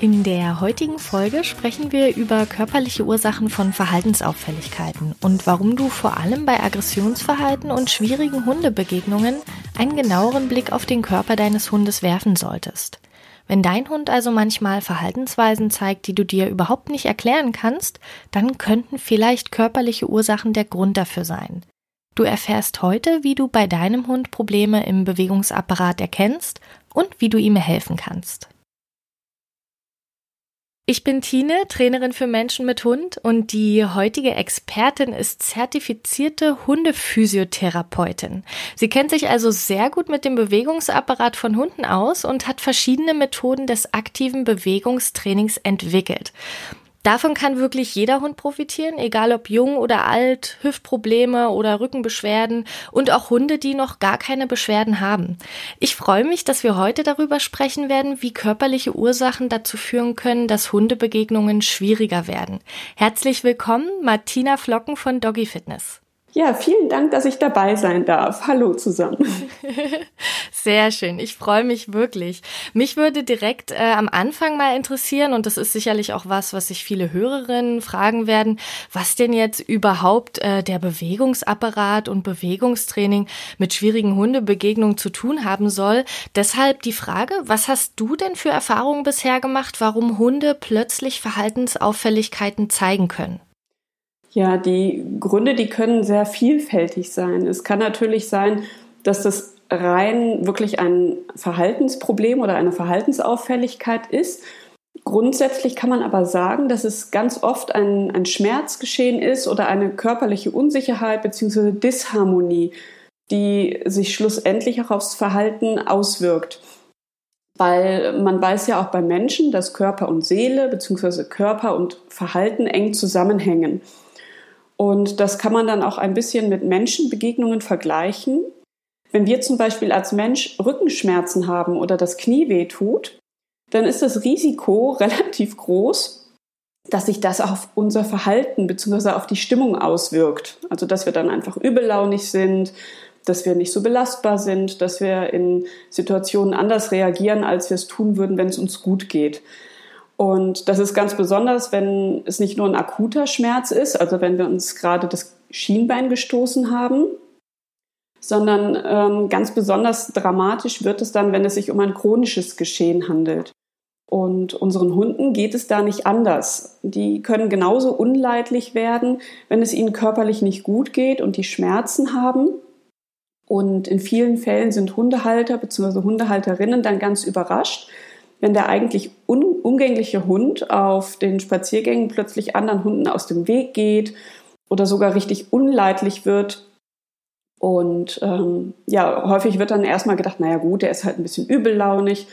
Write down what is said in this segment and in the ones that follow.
In der heutigen Folge sprechen wir über körperliche Ursachen von Verhaltensauffälligkeiten und warum du vor allem bei Aggressionsverhalten und schwierigen Hundebegegnungen einen genaueren Blick auf den Körper deines Hundes werfen solltest. Wenn dein Hund also manchmal Verhaltensweisen zeigt, die du dir überhaupt nicht erklären kannst, dann könnten vielleicht körperliche Ursachen der Grund dafür sein. Du erfährst heute, wie du bei deinem Hund Probleme im Bewegungsapparat erkennst und wie du ihm helfen kannst. Ich bin Tine, Trainerin für Menschen mit Hund und die heutige Expertin ist zertifizierte Hundephysiotherapeutin. Sie kennt sich also sehr gut mit dem Bewegungsapparat von Hunden aus und hat verschiedene Methoden des aktiven Bewegungstrainings entwickelt. Davon kann wirklich jeder Hund profitieren, egal ob jung oder alt, Hüftprobleme oder Rückenbeschwerden und auch Hunde, die noch gar keine Beschwerden haben. Ich freue mich, dass wir heute darüber sprechen werden, wie körperliche Ursachen dazu führen können, dass Hundebegegnungen schwieriger werden. Herzlich willkommen, Martina Flocken von Doggy Fitness. Ja, vielen Dank, dass ich dabei sein darf. Hallo zusammen. Sehr schön. Ich freue mich wirklich. Mich würde direkt äh, am Anfang mal interessieren, und das ist sicherlich auch was, was sich viele Hörerinnen fragen werden, was denn jetzt überhaupt äh, der Bewegungsapparat und Bewegungstraining mit schwierigen Hundebegegnungen zu tun haben soll. Deshalb die Frage, was hast du denn für Erfahrungen bisher gemacht, warum Hunde plötzlich Verhaltensauffälligkeiten zeigen können? Ja, die Gründe, die können sehr vielfältig sein. Es kann natürlich sein, dass das rein wirklich ein Verhaltensproblem oder eine Verhaltensauffälligkeit ist. Grundsätzlich kann man aber sagen, dass es ganz oft ein, ein Schmerzgeschehen ist oder eine körperliche Unsicherheit bzw. Disharmonie, die sich schlussendlich auch aufs Verhalten auswirkt. Weil man weiß ja auch bei Menschen, dass Körper und Seele bzw. Körper und Verhalten eng zusammenhängen. Und das kann man dann auch ein bisschen mit Menschenbegegnungen vergleichen. Wenn wir zum Beispiel als Mensch Rückenschmerzen haben oder das Knie weh tut, dann ist das Risiko relativ groß, dass sich das auf unser Verhalten bzw. auf die Stimmung auswirkt. Also dass wir dann einfach übellaunig sind, dass wir nicht so belastbar sind, dass wir in Situationen anders reagieren, als wir es tun würden, wenn es uns gut geht. Und das ist ganz besonders, wenn es nicht nur ein akuter Schmerz ist, also wenn wir uns gerade das Schienbein gestoßen haben, sondern ähm, ganz besonders dramatisch wird es dann, wenn es sich um ein chronisches Geschehen handelt. Und unseren Hunden geht es da nicht anders. Die können genauso unleidlich werden, wenn es ihnen körperlich nicht gut geht und die Schmerzen haben. Und in vielen Fällen sind Hundehalter bzw. Hundehalterinnen dann ganz überrascht, wenn der eigentlich umgängliche Hund auf den Spaziergängen plötzlich anderen Hunden aus dem Weg geht oder sogar richtig unleidlich wird. Und ähm, ja, häufig wird dann erstmal gedacht, naja gut, der ist halt ein bisschen übellaunig.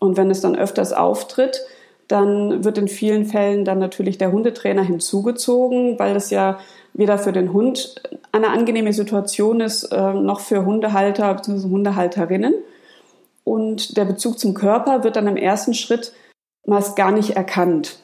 Und wenn es dann öfters auftritt, dann wird in vielen Fällen dann natürlich der Hundetrainer hinzugezogen, weil es ja weder für den Hund eine angenehme Situation ist, äh, noch für Hundehalter bzw. Hundehalterinnen. Und der Bezug zum Körper wird dann im ersten Schritt meist gar nicht erkannt.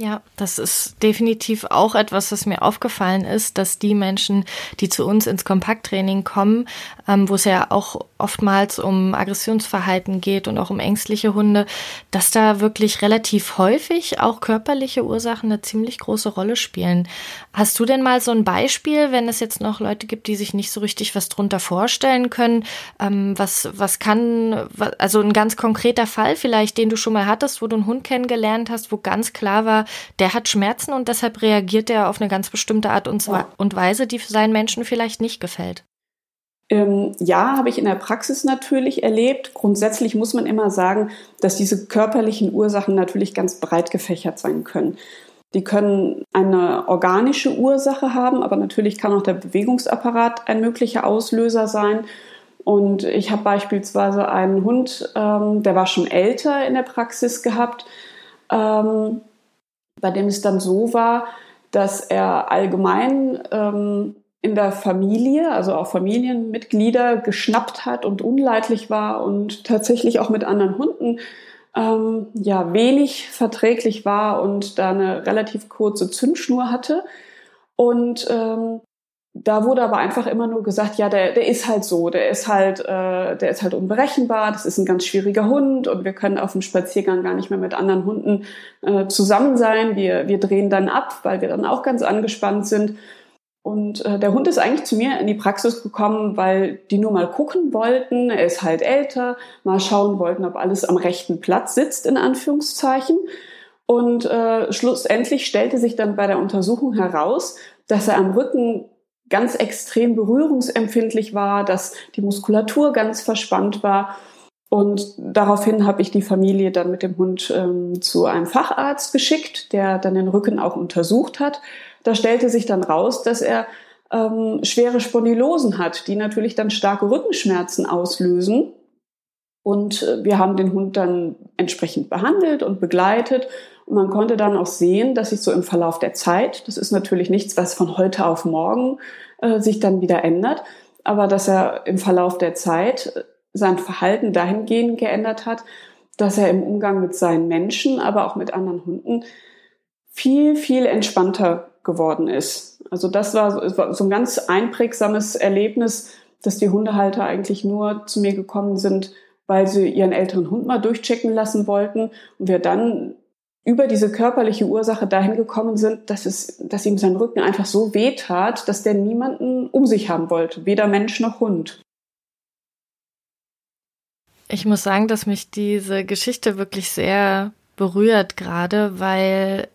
Ja, das ist definitiv auch etwas, was mir aufgefallen ist, dass die Menschen, die zu uns ins Kompakttraining kommen, ähm, wo es ja auch oftmals um Aggressionsverhalten geht und auch um ängstliche Hunde, dass da wirklich relativ häufig auch körperliche Ursachen eine ziemlich große Rolle spielen. Hast du denn mal so ein Beispiel, wenn es jetzt noch Leute gibt, die sich nicht so richtig was drunter vorstellen können? Ähm, was, was kann, also ein ganz konkreter Fall vielleicht, den du schon mal hattest, wo du einen Hund kennengelernt hast, wo ganz klar war, der hat Schmerzen und deshalb reagiert er auf eine ganz bestimmte Art und, und Weise, die seinen Menschen vielleicht nicht gefällt. Ähm, ja, habe ich in der Praxis natürlich erlebt. Grundsätzlich muss man immer sagen, dass diese körperlichen Ursachen natürlich ganz breit gefächert sein können. Die können eine organische Ursache haben, aber natürlich kann auch der Bewegungsapparat ein möglicher Auslöser sein. Und ich habe beispielsweise einen Hund, ähm, der war schon älter in der Praxis gehabt, ähm, bei dem es dann so war, dass er allgemein ähm, in der Familie, also auch Familienmitglieder, geschnappt hat und unleidlich war und tatsächlich auch mit anderen Hunden ähm, ja wenig verträglich war und da eine relativ kurze Zündschnur hatte. Und ähm, da wurde aber einfach immer nur gesagt, ja, der, der ist halt so, der ist halt, äh, der ist halt unberechenbar, das ist ein ganz schwieriger Hund und wir können auf dem Spaziergang gar nicht mehr mit anderen Hunden äh, zusammen sein. Wir, wir drehen dann ab, weil wir dann auch ganz angespannt sind. Und äh, der Hund ist eigentlich zu mir in die Praxis gekommen, weil die nur mal gucken wollten. Er ist halt älter, mal schauen wollten, ob alles am rechten Platz sitzt, in Anführungszeichen. Und äh, schlussendlich stellte sich dann bei der Untersuchung heraus, dass er am Rücken ganz extrem berührungsempfindlich war, dass die Muskulatur ganz verspannt war. Und daraufhin habe ich die Familie dann mit dem Hund ähm, zu einem Facharzt geschickt, der dann den Rücken auch untersucht hat. Da stellte sich dann raus, dass er ähm, schwere Spondylosen hat, die natürlich dann starke Rückenschmerzen auslösen. Und äh, wir haben den Hund dann entsprechend behandelt und begleitet. Und man konnte dann auch sehen, dass sich so im Verlauf der Zeit, das ist natürlich nichts, was von heute auf morgen äh, sich dann wieder ändert, aber dass er im Verlauf der Zeit äh, sein Verhalten dahingehend geändert hat, dass er im Umgang mit seinen Menschen, aber auch mit anderen Hunden viel, viel entspannter geworden ist. Also das war so ein ganz einprägsames Erlebnis, dass die Hundehalter eigentlich nur zu mir gekommen sind, weil sie ihren älteren Hund mal durchchecken lassen wollten und wir dann über diese körperliche Ursache dahin gekommen sind, dass es, dass ihm sein Rücken einfach so weh tat, dass der niemanden um sich haben wollte, weder Mensch noch Hund. Ich muss sagen, dass mich diese Geschichte wirklich sehr berührt gerade, weil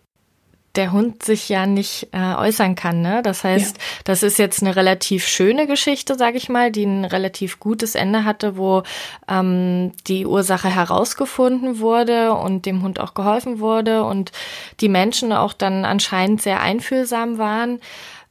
der Hund sich ja nicht äh, äußern kann. Ne? Das heißt, ja. das ist jetzt eine relativ schöne Geschichte, sage ich mal, die ein relativ gutes Ende hatte, wo ähm, die Ursache herausgefunden wurde und dem Hund auch geholfen wurde und die Menschen auch dann anscheinend sehr einfühlsam waren.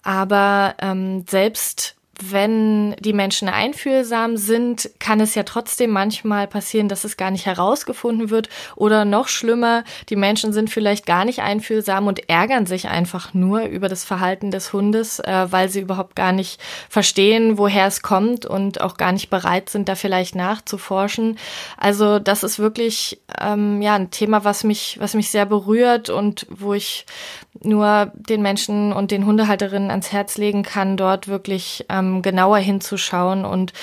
Aber ähm, selbst wenn die Menschen einfühlsam sind, kann es ja trotzdem manchmal passieren, dass es gar nicht herausgefunden wird. Oder noch schlimmer, die Menschen sind vielleicht gar nicht einfühlsam und ärgern sich einfach nur über das Verhalten des Hundes, äh, weil sie überhaupt gar nicht verstehen, woher es kommt und auch gar nicht bereit sind, da vielleicht nachzuforschen. Also das ist wirklich ähm, ja ein Thema, was mich, was mich sehr berührt und wo ich nur den Menschen und den Hundehalterinnen ans Herz legen kann, dort wirklich ähm, genauer hinzuschauen und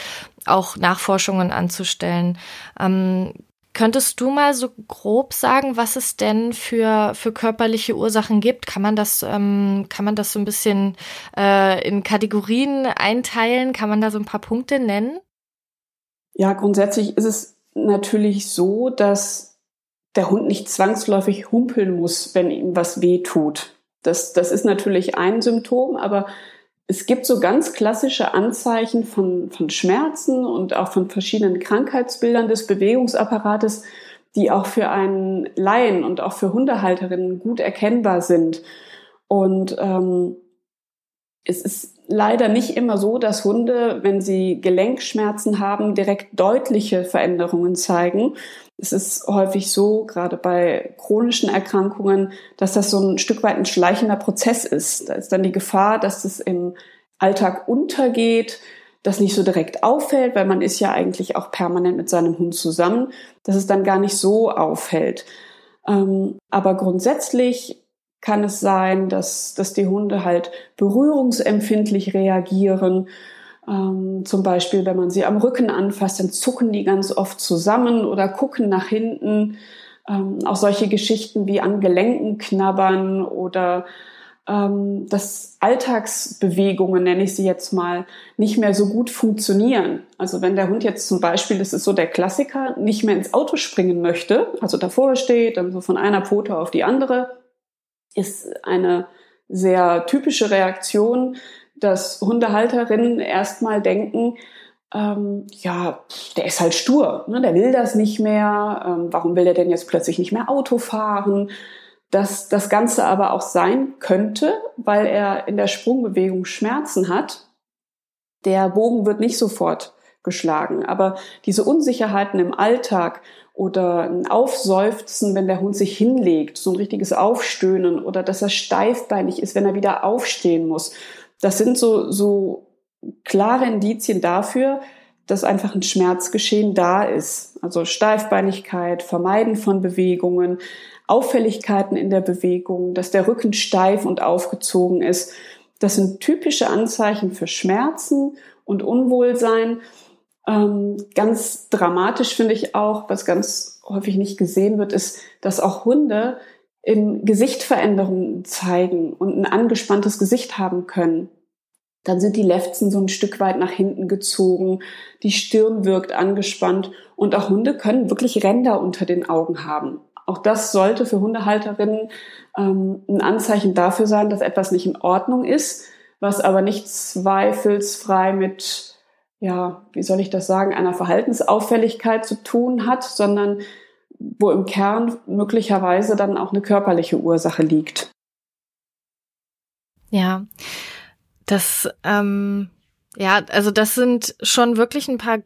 auch Nachforschungen anzustellen. Ähm, Könntest du mal so grob sagen, was es denn für, für körperliche Ursachen gibt? Kann man das, ähm, kann man das so ein bisschen äh, in Kategorien einteilen? Kann man da so ein paar Punkte nennen? Ja, grundsätzlich ist es natürlich so, dass der Hund nicht zwangsläufig humpeln muss, wenn ihm was weh tut. Das, das ist natürlich ein Symptom, aber es gibt so ganz klassische Anzeichen von, von Schmerzen und auch von verschiedenen Krankheitsbildern des Bewegungsapparates, die auch für einen Laien und auch für Hundehalterinnen gut erkennbar sind. Und ähm, es ist leider nicht immer so, dass Hunde, wenn sie Gelenkschmerzen haben, direkt deutliche Veränderungen zeigen. Es ist häufig so, gerade bei chronischen Erkrankungen, dass das so ein Stück weit ein schleichender Prozess ist. Da ist dann die Gefahr, dass es im Alltag untergeht, das nicht so direkt auffällt, weil man ist ja eigentlich auch permanent mit seinem Hund zusammen, dass es dann gar nicht so auffällt. Ähm, aber grundsätzlich kann es sein, dass, dass die Hunde halt berührungsempfindlich reagieren. Ähm, zum Beispiel, wenn man sie am Rücken anfasst, dann zucken die ganz oft zusammen oder gucken nach hinten. Ähm, auch solche Geschichten wie an Gelenken knabbern oder ähm, dass Alltagsbewegungen, nenne ich sie jetzt mal, nicht mehr so gut funktionieren. Also wenn der Hund jetzt zum Beispiel, das ist so der Klassiker, nicht mehr ins Auto springen möchte, also davor steht, dann so von einer Pfote auf die andere, ist eine sehr typische Reaktion, dass Hundehalterinnen erstmal denken, ähm, ja, der ist halt stur, ne? der will das nicht mehr, ähm, warum will er denn jetzt plötzlich nicht mehr Auto fahren? Dass das Ganze aber auch sein könnte, weil er in der Sprungbewegung Schmerzen hat. Der Bogen wird nicht sofort geschlagen, aber diese Unsicherheiten im Alltag oder ein Aufseufzen, wenn der Hund sich hinlegt, so ein richtiges Aufstöhnen oder dass er steifbeinig ist, wenn er wieder aufstehen muss. Das sind so, so klare Indizien dafür, dass einfach ein Schmerzgeschehen da ist. Also Steifbeinigkeit, Vermeiden von Bewegungen, Auffälligkeiten in der Bewegung, dass der Rücken steif und aufgezogen ist. Das sind typische Anzeichen für Schmerzen und Unwohlsein. Ähm, ganz dramatisch finde ich auch, was ganz häufig nicht gesehen wird, ist, dass auch Hunde im Gesicht Veränderungen zeigen und ein angespanntes Gesicht haben können. Dann sind die Lefzen so ein Stück weit nach hinten gezogen, die Stirn wirkt angespannt und auch Hunde können wirklich Ränder unter den Augen haben. Auch das sollte für Hundehalterinnen ähm, ein Anzeichen dafür sein, dass etwas nicht in Ordnung ist, was aber nicht zweifelsfrei mit, ja, wie soll ich das sagen, einer Verhaltensauffälligkeit zu tun hat, sondern wo im Kern möglicherweise dann auch eine körperliche Ursache liegt. Ja, das, ähm, ja, also das sind schon wirklich ein paar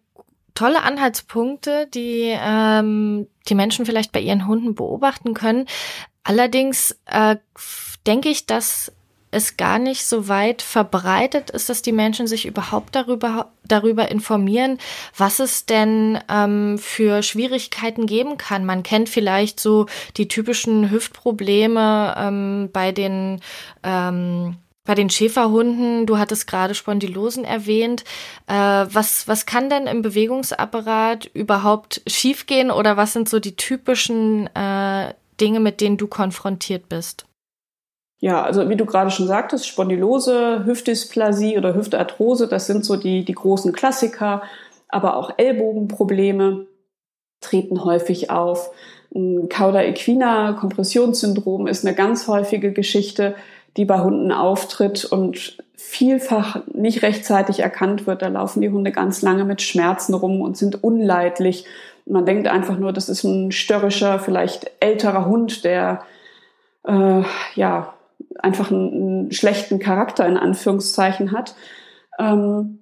tolle Anhaltspunkte, die ähm, die Menschen vielleicht bei ihren Hunden beobachten können. Allerdings äh, denke ich, dass es gar nicht so weit verbreitet ist, dass die Menschen sich überhaupt darüber, darüber informieren, was es denn ähm, für Schwierigkeiten geben kann. Man kennt vielleicht so die typischen Hüftprobleme ähm, bei den ähm, bei den Schäferhunden, du hattest gerade Spondylosen erwähnt. Äh, was, was kann denn im Bewegungsapparat überhaupt schiefgehen oder was sind so die typischen äh, Dinge, mit denen du konfrontiert bist? Ja, also wie du gerade schon sagtest, Spondylose, Hüftdysplasie oder Hüftarthrose, das sind so die, die großen Klassiker, aber auch Ellbogenprobleme treten häufig auf. Cauda equina Kompressionssyndrom ist eine ganz häufige Geschichte die bei Hunden auftritt und vielfach nicht rechtzeitig erkannt wird. Da laufen die Hunde ganz lange mit Schmerzen rum und sind unleidlich. Man denkt einfach nur, das ist ein störrischer, vielleicht älterer Hund, der äh, ja einfach einen, einen, schlechten Charakter in Anführungszeichen hat. Ähm,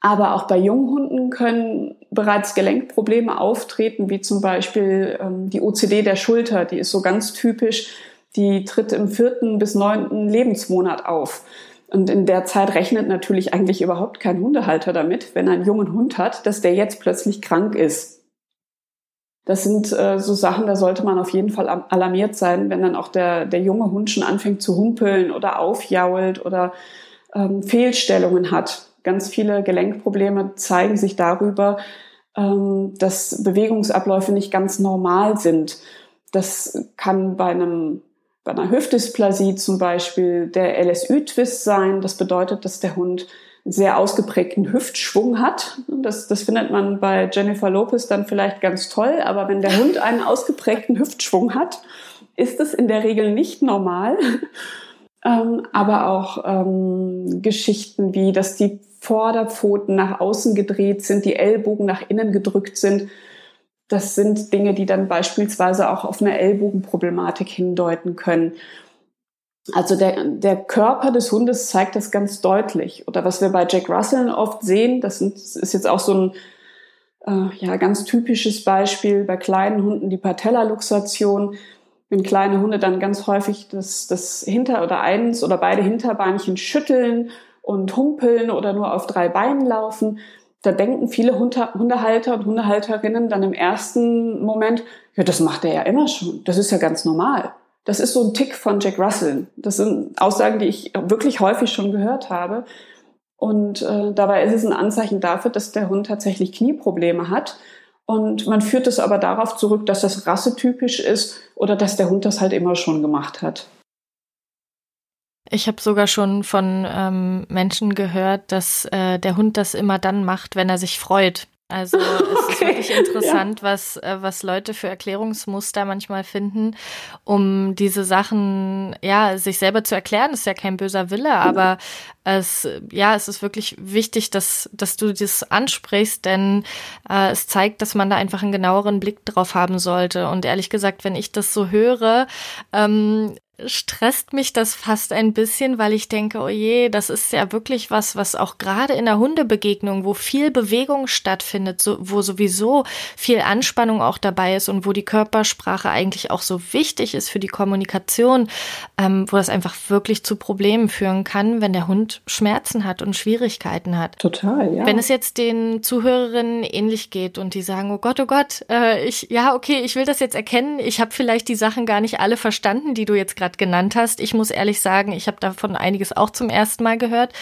aber auch bei Junghunden können bereits Gelenkprobleme auftreten, wie zum Beispiel ähm, die OCD der Schulter. Die ist so ganz typisch die tritt im vierten bis neunten Lebensmonat auf. Und in der Zeit rechnet natürlich eigentlich überhaupt kein Hundehalter damit, wenn er einen jungen Hund hat, dass der jetzt plötzlich krank ist. Das sind äh, so Sachen, da sollte man auf jeden Fall alarmiert sein, wenn dann auch der, der junge Hund schon anfängt zu humpeln oder aufjault oder ähm, Fehlstellungen hat. Ganz viele Gelenkprobleme zeigen sich darüber, ähm, dass Bewegungsabläufe nicht ganz normal sind. Das kann bei einem bei einer Hüftdysplasie zum Beispiel der LSU-Twist sein. Das bedeutet, dass der Hund sehr ausgeprägten Hüftschwung hat. Das, das findet man bei Jennifer Lopez dann vielleicht ganz toll, aber wenn der Hund einen ausgeprägten Hüftschwung hat, ist es in der Regel nicht normal. Ähm, aber auch ähm, Geschichten wie, dass die Vorderpfoten nach außen gedreht sind, die Ellbogen nach innen gedrückt sind das sind Dinge, die dann beispielsweise auch auf eine Ellbogenproblematik hindeuten können. Also der, der Körper des Hundes zeigt das ganz deutlich. Oder was wir bei Jack Russell oft sehen, das, ist jetzt auch so ein äh, ja, ganz typisches Beispiel bei kleinen Hunden, die Patellaluxation. Wenn kleine Hunde dann ganz häufig das, das Hinter- oder eins oder beide Hinterbeinchen schütteln und humpeln oder nur auf drei Beinen laufen, da denken viele Hundehalter und Hundehalterinnen dann im ersten Moment, ja, das macht er ja immer schon. Das ist ja ganz normal. Das ist so ein Tick von Jack Russell. Das sind Aussagen, die ich wirklich häufig schon gehört habe. Und äh, dabei ist es ein Anzeichen dafür, dass der Hund tatsächlich Knieprobleme hat. Und man führt es aber darauf zurück, dass das rassetypisch ist oder dass der Hund das halt immer schon gemacht hat. Ich habe sogar schon von ähm, Menschen gehört, dass äh, der Hund das immer dann macht, wenn er sich freut. Also okay. es ist wirklich interessant, ja. was, äh, was Leute für Erklärungsmuster manchmal finden, um diese Sachen, ja, sich selber zu erklären. Das ist ja kein böser Wille, genau. aber es, ja, es ist wirklich wichtig, dass, dass du das ansprichst, denn äh, es zeigt, dass man da einfach einen genaueren Blick drauf haben sollte. Und ehrlich gesagt, wenn ich das so höre, ähm, stresst mich das fast ein bisschen, weil ich denke, oh je, das ist ja wirklich was, was auch gerade in der Hundebegegnung, wo viel Bewegung stattfindet, so, wo sowieso viel Anspannung auch dabei ist und wo die Körpersprache eigentlich auch so wichtig ist für die Kommunikation, ähm, wo das einfach wirklich zu Problemen führen kann, wenn der Hund Schmerzen hat und Schwierigkeiten hat. Total, ja. Wenn es jetzt den Zuhörerinnen ähnlich geht und die sagen, oh Gott, oh Gott, äh, ich, ja, okay, ich will das jetzt erkennen, ich habe vielleicht die Sachen gar nicht alle verstanden, die du jetzt gerade genannt hast. Ich muss ehrlich sagen, ich habe davon einiges auch zum ersten Mal gehört.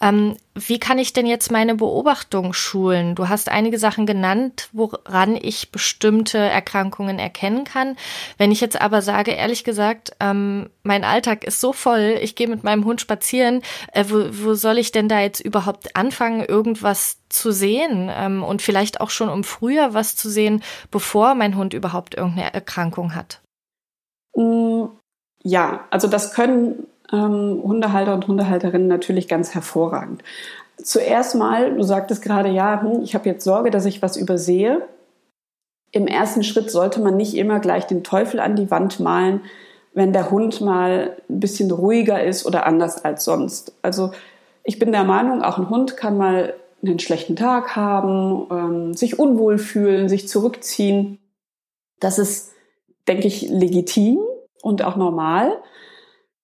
Ähm, wie kann ich denn jetzt meine Beobachtung schulen? Du hast einige Sachen genannt, woran ich bestimmte Erkrankungen erkennen kann. Wenn ich jetzt aber sage, ehrlich gesagt, ähm, mein Alltag ist so voll, ich gehe mit meinem Hund spazieren, äh, wo, wo soll ich denn da jetzt überhaupt anfangen, irgendwas zu sehen ähm, und vielleicht auch schon um früher was zu sehen, bevor mein Hund überhaupt irgendeine Erkrankung hat? Mm, ja, also das können ähm, Hundehalter und Hundehalterinnen natürlich ganz hervorragend. Zuerst mal, du sagtest gerade, ja, hm, ich habe jetzt Sorge, dass ich was übersehe. Im ersten Schritt sollte man nicht immer gleich den Teufel an die Wand malen, wenn der Hund mal ein bisschen ruhiger ist oder anders als sonst. Also ich bin der Meinung, auch ein Hund kann mal einen schlechten Tag haben, ähm, sich unwohl fühlen, sich zurückziehen. Das ist, denke ich, legitim und auch normal.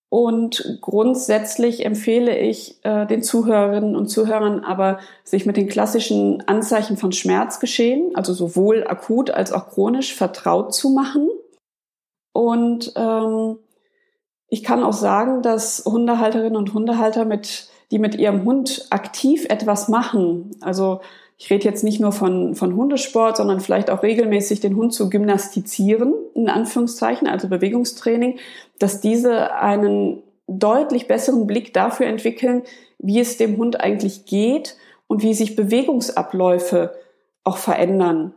Und grundsätzlich empfehle ich äh, den Zuhörerinnen und Zuhörern aber, sich mit den klassischen Anzeichen von Schmerzgeschehen, also sowohl akut als auch chronisch, vertraut zu machen. Und ähm, ich kann auch sagen, dass Hundehalterinnen und Hundehalter, mit, die mit ihrem Hund aktiv etwas machen, also ich rede jetzt nicht nur von, von Hundesport, sondern vielleicht auch regelmäßig den Hund zu gymnastizieren, in Anführungszeichen, also Bewegungstraining, dass diese einen deutlich besseren Blick dafür entwickeln, wie es dem Hund eigentlich geht und wie sich Bewegungsabläufe auch verändern.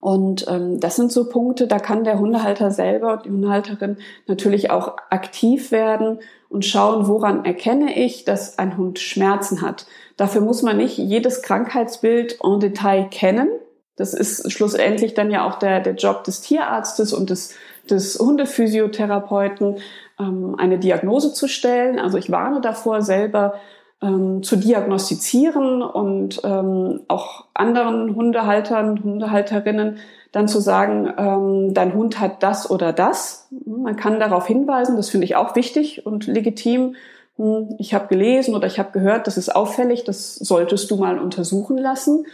Und ähm, das sind so Punkte, da kann der Hundehalter selber und die Hundehalterin natürlich auch aktiv werden und schauen, woran erkenne ich, dass ein Hund Schmerzen hat. Dafür muss man nicht jedes Krankheitsbild en Detail kennen. Das ist schlussendlich dann ja auch der, der Job des Tierarztes und des, des Hundephysiotherapeuten, ähm, eine Diagnose zu stellen. Also ich warne davor, selber ähm, zu diagnostizieren und ähm, auch anderen Hundehaltern, Hundehalterinnen dann zu sagen, ähm, dein Hund hat das oder das. Man kann darauf hinweisen, das finde ich auch wichtig und legitim. Hm, ich habe gelesen oder ich habe gehört, das ist auffällig, das solltest du mal untersuchen lassen.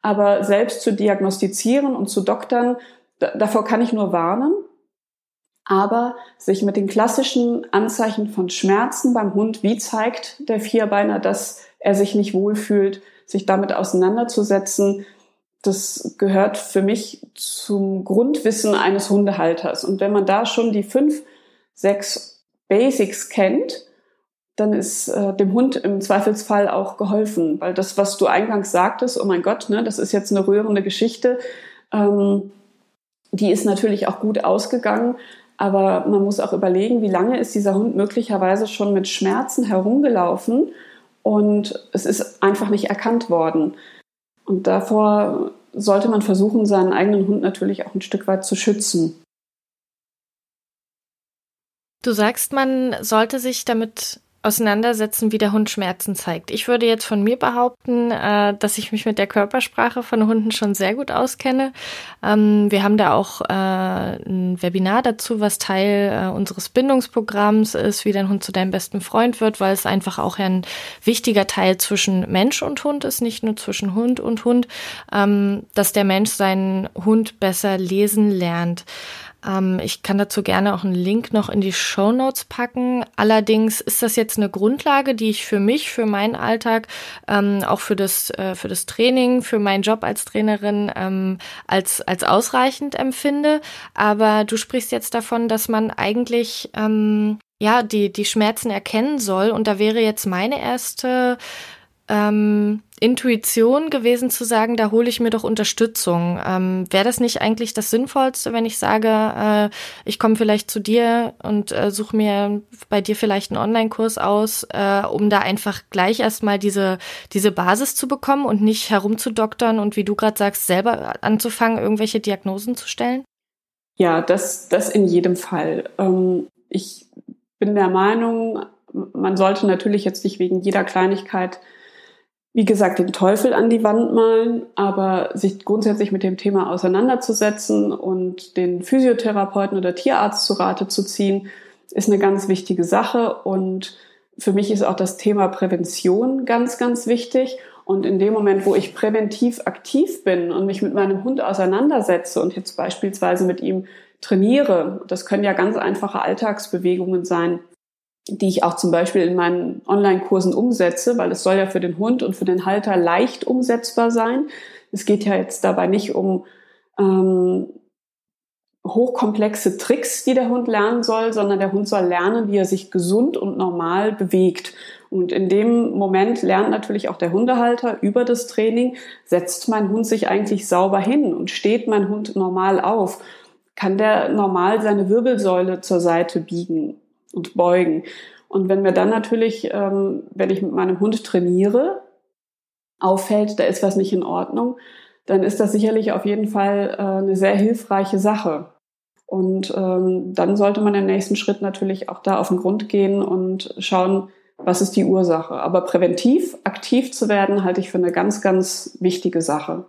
Aber selbst zu diagnostizieren und zu doktern, davor kann ich nur warnen aber sich mit den klassischen Anzeichen von Schmerzen beim Hund, wie zeigt der Vierbeiner, dass er sich nicht wohlfühlt, sich damit auseinanderzusetzen, das gehört für mich zum Grundwissen eines Hundehalters. Und wenn man da schon die fünf, sechs Basics kennt, dann ist äh, dem Hund im Zweifelsfall auch geholfen. Weil das, was du eingangs sagtest, oh mein Gott, ne, das ist jetzt eine rührende Geschichte, ähm, die ist natürlich auch gut ausgegangen. Aber man muss auch überlegen, wie lange ist dieser Hund möglicherweise schon mit Schmerzen herumgelaufen und es ist einfach nicht erkannt worden. Und davor sollte man versuchen, seinen eigenen Hund natürlich auch ein Stück weit zu schützen. Du sagst, man sollte sich damit auseinandersetzen, wie der Hund Schmerzen zeigt. Ich würde jetzt von mir behaupten, äh, dass ich mich mit der Körpersprache von Hunden schon sehr gut auskenne. Ähm, wir haben da auch äh, ein Webinar dazu, was Teil äh, unseres Bindungsprogramms ist, wie dein Hund zu deinem besten Freund wird, weil es einfach auch ein wichtiger Teil zwischen Mensch und Hund ist, nicht nur zwischen Hund und Hund, ähm, dass der Mensch seinen Hund besser lesen lernt. Ähm, ich kann dazu gerne auch einen Link noch in die Show Notes packen. Allerdings ist das jetzt eine Grundlage, die ich für mich, für meinen Alltag, ähm, auch für das, äh, für das Training, für meinen Job als Trainerin ähm, als, als ausreichend empfinde. Aber du sprichst jetzt davon, dass man eigentlich ähm, ja die, die Schmerzen erkennen soll. Und da wäre jetzt meine erste ähm, Intuition gewesen zu sagen, da hole ich mir doch Unterstützung. Ähm, Wäre das nicht eigentlich das Sinnvollste, wenn ich sage, äh, ich komme vielleicht zu dir und äh, suche mir bei dir vielleicht einen Online-Kurs aus, äh, um da einfach gleich erstmal diese, diese Basis zu bekommen und nicht herumzudoktern und wie du gerade sagst, selber anzufangen, irgendwelche Diagnosen zu stellen? Ja, das, das in jedem Fall. Ähm, ich bin der Meinung, man sollte natürlich jetzt nicht wegen jeder Kleinigkeit, wie gesagt, den Teufel an die Wand malen, aber sich grundsätzlich mit dem Thema auseinanderzusetzen und den Physiotherapeuten oder Tierarzt zu Rate zu ziehen, ist eine ganz wichtige Sache. Und für mich ist auch das Thema Prävention ganz, ganz wichtig. Und in dem Moment, wo ich präventiv aktiv bin und mich mit meinem Hund auseinandersetze und jetzt beispielsweise mit ihm trainiere, das können ja ganz einfache Alltagsbewegungen sein, die ich auch zum Beispiel in meinen Online-Kursen umsetze, weil es soll ja für den Hund und für den Halter leicht umsetzbar sein. Es geht ja jetzt dabei nicht um ähm, hochkomplexe Tricks, die der Hund lernen soll, sondern der Hund soll lernen, wie er sich gesund und normal bewegt. Und in dem Moment lernt natürlich auch der Hundehalter über das Training, setzt mein Hund sich eigentlich sauber hin und steht mein Hund normal auf? Kann der normal seine Wirbelsäule zur Seite biegen? Und beugen. Und wenn mir dann natürlich, ähm, wenn ich mit meinem Hund trainiere, auffällt, da ist was nicht in Ordnung, dann ist das sicherlich auf jeden Fall äh, eine sehr hilfreiche Sache. Und ähm, dann sollte man den nächsten Schritt natürlich auch da auf den Grund gehen und schauen, was ist die Ursache. Aber präventiv aktiv zu werden, halte ich für eine ganz, ganz wichtige Sache.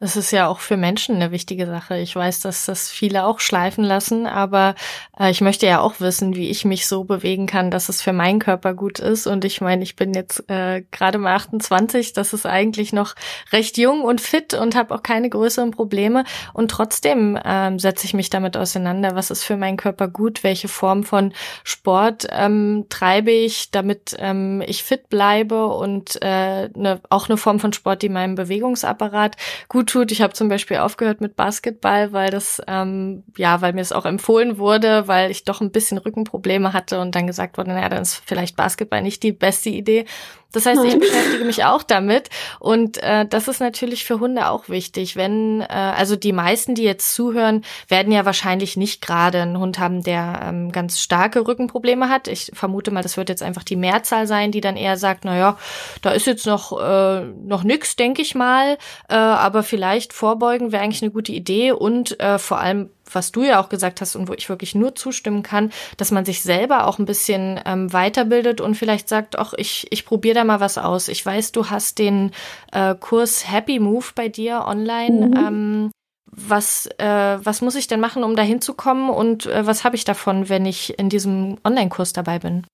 Das ist ja auch für Menschen eine wichtige Sache. Ich weiß, dass das viele auch schleifen lassen, aber äh, ich möchte ja auch wissen, wie ich mich so bewegen kann, dass es für meinen Körper gut ist. Und ich meine, ich bin jetzt äh, gerade mal 28, das ist eigentlich noch recht jung und fit und habe auch keine größeren Probleme. Und trotzdem ähm, setze ich mich damit auseinander, was ist für meinen Körper gut, welche Form von Sport ähm, treibe ich, damit ähm, ich fit bleibe und äh, ne, auch eine Form von Sport, die meinem Bewegungsapparat gut tut. Ich habe zum Beispiel aufgehört mit Basketball, weil das, ähm, ja, weil mir es auch empfohlen wurde, weil ich doch ein bisschen Rückenprobleme hatte und dann gesagt wurde, naja, dann ist vielleicht Basketball nicht die beste Idee. Das heißt, ich beschäftige mich auch damit und äh, das ist natürlich für Hunde auch wichtig. Wenn äh, also die meisten, die jetzt zuhören, werden ja wahrscheinlich nicht gerade einen Hund haben, der ähm, ganz starke Rückenprobleme hat. Ich vermute mal, das wird jetzt einfach die Mehrzahl sein, die dann eher sagt, na ja, da ist jetzt noch äh, noch nix, denke ich mal, äh, aber vielleicht vorbeugen wäre eigentlich eine gute Idee und äh, vor allem was du ja auch gesagt hast und wo ich wirklich nur zustimmen kann, dass man sich selber auch ein bisschen ähm, weiterbildet und vielleicht sagt, ach, ich, ich probiere da mal was aus. Ich weiß, du hast den äh, Kurs Happy Move bei dir online. Mhm. Ähm, was, äh, was muss ich denn machen, um da hinzukommen und äh, was habe ich davon, wenn ich in diesem Online-Kurs dabei bin?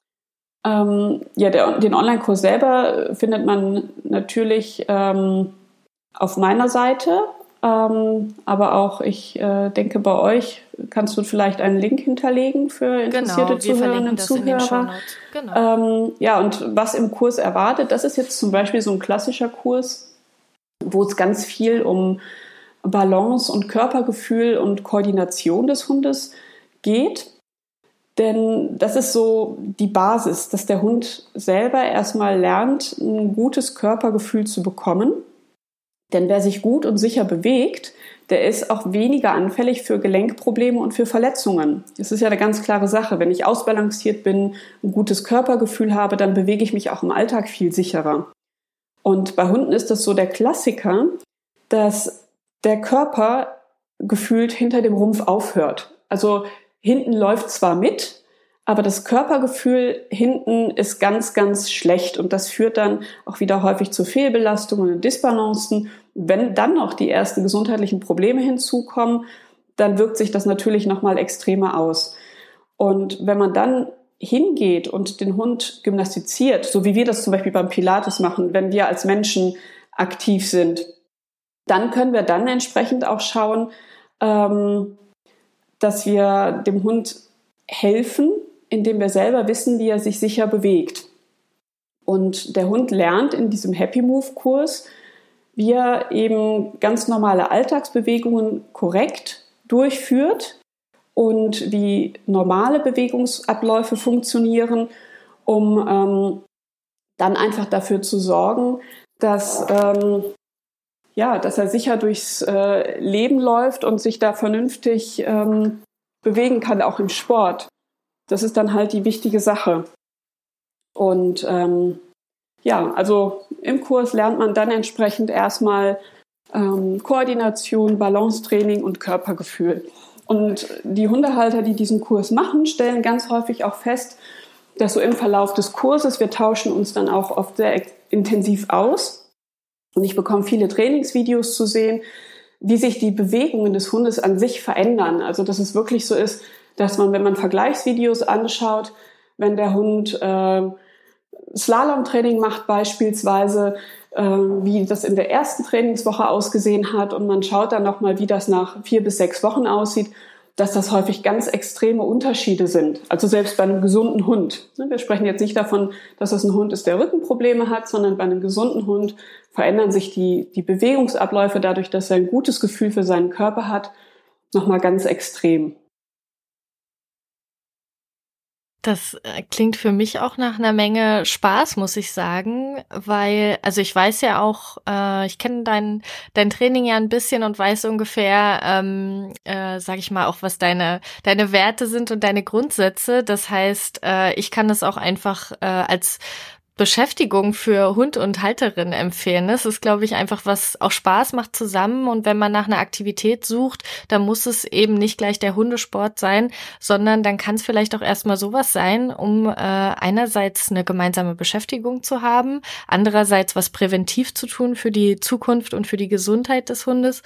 Ähm, ja, der, den Online-Kurs selber findet man natürlich ähm, auf meiner Seite ähm, aber auch, ich äh, denke, bei euch kannst du vielleicht einen Link hinterlegen für interessierte genau, Zuhörerinnen und Zuhörer. Genau. Ähm, ja, und was im Kurs erwartet, das ist jetzt zum Beispiel so ein klassischer Kurs, wo es ganz viel um Balance und Körpergefühl und Koordination des Hundes geht. Denn das ist so die Basis, dass der Hund selber erstmal lernt, ein gutes Körpergefühl zu bekommen denn wer sich gut und sicher bewegt, der ist auch weniger anfällig für Gelenkprobleme und für Verletzungen. Das ist ja eine ganz klare Sache. Wenn ich ausbalanciert bin, ein gutes Körpergefühl habe, dann bewege ich mich auch im Alltag viel sicherer. Und bei Hunden ist das so der Klassiker, dass der Körper gefühlt hinter dem Rumpf aufhört. Also hinten läuft zwar mit, aber das Körpergefühl hinten ist ganz, ganz schlecht und das führt dann auch wieder häufig zu Fehlbelastungen und Disbalancen. Wenn dann noch die ersten gesundheitlichen Probleme hinzukommen, dann wirkt sich das natürlich nochmal extremer aus. Und wenn man dann hingeht und den Hund gymnastiziert, so wie wir das zum Beispiel beim Pilates machen, wenn wir als Menschen aktiv sind, dann können wir dann entsprechend auch schauen, ähm, dass wir dem Hund helfen, indem wir selber wissen, wie er sich sicher bewegt. Und der Hund lernt in diesem Happy Move Kurs, wie er eben ganz normale Alltagsbewegungen korrekt durchführt und wie normale Bewegungsabläufe funktionieren, um ähm, dann einfach dafür zu sorgen, dass, ähm, ja, dass er sicher durchs äh, Leben läuft und sich da vernünftig ähm, bewegen kann, auch im Sport. Das ist dann halt die wichtige Sache. Und ähm, ja, also im Kurs lernt man dann entsprechend erstmal ähm, Koordination, Balancetraining und Körpergefühl. Und die Hundehalter, die diesen Kurs machen, stellen ganz häufig auch fest, dass so im Verlauf des Kurses, wir tauschen uns dann auch oft sehr intensiv aus. Und ich bekomme viele Trainingsvideos zu sehen, wie sich die Bewegungen des Hundes an sich verändern. Also dass es wirklich so ist, dass man, wenn man Vergleichsvideos anschaut, wenn der Hund äh, Slalomtraining macht beispielsweise, äh, wie das in der ersten Trainingswoche ausgesehen hat und man schaut dann nochmal, wie das nach vier bis sechs Wochen aussieht, dass das häufig ganz extreme Unterschiede sind. Also selbst bei einem gesunden Hund. Ne, wir sprechen jetzt nicht davon, dass es ein Hund ist, der Rückenprobleme hat, sondern bei einem gesunden Hund verändern sich die, die Bewegungsabläufe dadurch, dass er ein gutes Gefühl für seinen Körper hat, nochmal ganz extrem. Das äh, klingt für mich auch nach einer Menge Spaß, muss ich sagen, weil, also ich weiß ja auch, äh, ich kenne dein, dein Training ja ein bisschen und weiß ungefähr, ähm, äh, sag ich mal, auch was deine, deine Werte sind und deine Grundsätze. Das heißt, äh, ich kann das auch einfach äh, als Beschäftigung für Hund und Halterin empfehlen. Das ist, glaube ich, einfach was auch Spaß macht zusammen. Und wenn man nach einer Aktivität sucht, dann muss es eben nicht gleich der Hundesport sein, sondern dann kann es vielleicht auch erstmal sowas sein, um äh, einerseits eine gemeinsame Beschäftigung zu haben, andererseits was präventiv zu tun für die Zukunft und für die Gesundheit des Hundes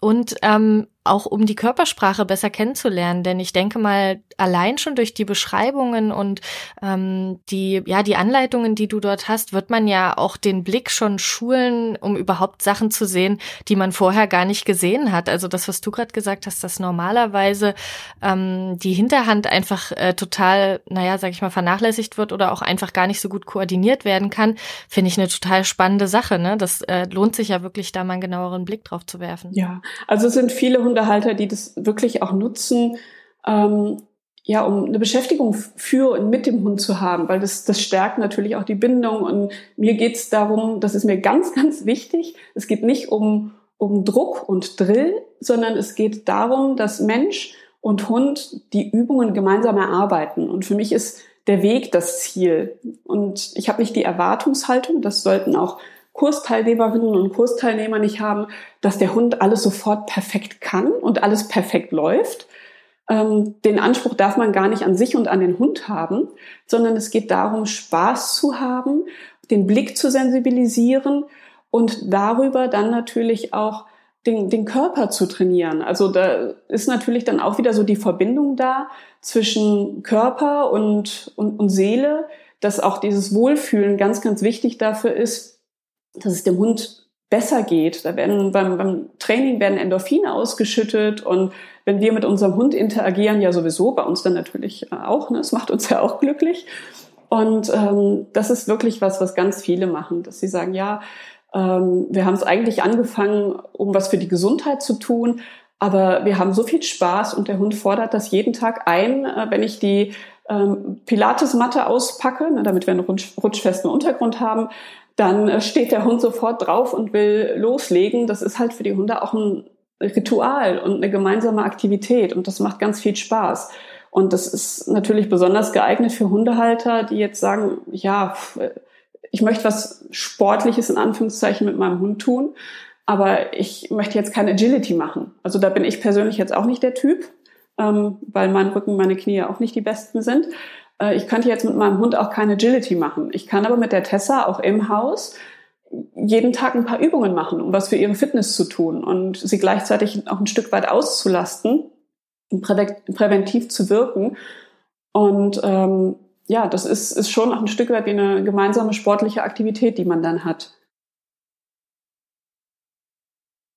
und ähm, auch um die Körpersprache besser kennenzulernen, denn ich denke mal, allein schon durch die Beschreibungen und ähm, die, ja, die Anleitungen, die du dort hast, wird man ja auch den Blick schon schulen, um überhaupt Sachen zu sehen, die man vorher gar nicht gesehen hat. Also das, was du gerade gesagt hast, dass normalerweise ähm, die Hinterhand einfach äh, total, naja, sag ich mal, vernachlässigt wird oder auch einfach gar nicht so gut koordiniert werden kann, finde ich eine total spannende Sache. Ne? Das äh, lohnt sich ja wirklich, da mal einen genaueren Blick drauf zu werfen. Ja, also es sind viele Hundehalter, die das wirklich auch nutzen, ähm, ja, um eine Beschäftigung für und mit dem Hund zu haben, weil das, das stärkt natürlich auch die Bindung. Und mir geht es darum, das ist mir ganz, ganz wichtig, es geht nicht um, um Druck und Drill, sondern es geht darum, dass Mensch und Hund die Übungen gemeinsam erarbeiten. Und für mich ist der Weg das Ziel. Und ich habe nicht die Erwartungshaltung, das sollten auch Kursteilnehmerinnen und Kursteilnehmer nicht haben, dass der Hund alles sofort perfekt kann und alles perfekt läuft. Ähm, den Anspruch darf man gar nicht an sich und an den Hund haben, sondern es geht darum, Spaß zu haben, den Blick zu sensibilisieren und darüber dann natürlich auch den, den Körper zu trainieren. Also da ist natürlich dann auch wieder so die Verbindung da zwischen Körper und, und, und Seele, dass auch dieses Wohlfühlen ganz, ganz wichtig dafür ist, dass es dem Hund besser geht. Da werden beim, beim Training werden Endorphine ausgeschüttet und wenn wir mit unserem Hund interagieren, ja sowieso, bei uns dann natürlich auch, ne? es macht uns ja auch glücklich. Und ähm, das ist wirklich was, was ganz viele machen, dass sie sagen, ja, ähm, wir haben es eigentlich angefangen, um was für die Gesundheit zu tun, aber wir haben so viel Spaß und der Hund fordert das jeden Tag ein, äh, wenn ich die ähm, Pilates-Matte auspacke, ne, damit wir einen rutsch, rutschfesten Untergrund haben, dann äh, steht der Hund sofort drauf und will loslegen. Das ist halt für die Hunde auch ein Ritual und eine gemeinsame Aktivität und das macht ganz viel Spaß. Und das ist natürlich besonders geeignet für Hundehalter, die jetzt sagen, ja, ich möchte was Sportliches in Anführungszeichen mit meinem Hund tun, aber ich möchte jetzt kein Agility machen. Also da bin ich persönlich jetzt auch nicht der Typ, ähm, weil mein Rücken, meine Knie auch nicht die besten sind. Äh, ich könnte jetzt mit meinem Hund auch keine Agility machen. Ich kann aber mit der Tessa auch im Haus jeden Tag ein paar Übungen machen, um was für ihre Fitness zu tun und sie gleichzeitig auch ein Stück weit auszulasten, präventiv zu wirken. Und ähm, ja, das ist, ist schon auch ein Stück weit wie eine gemeinsame sportliche Aktivität, die man dann hat.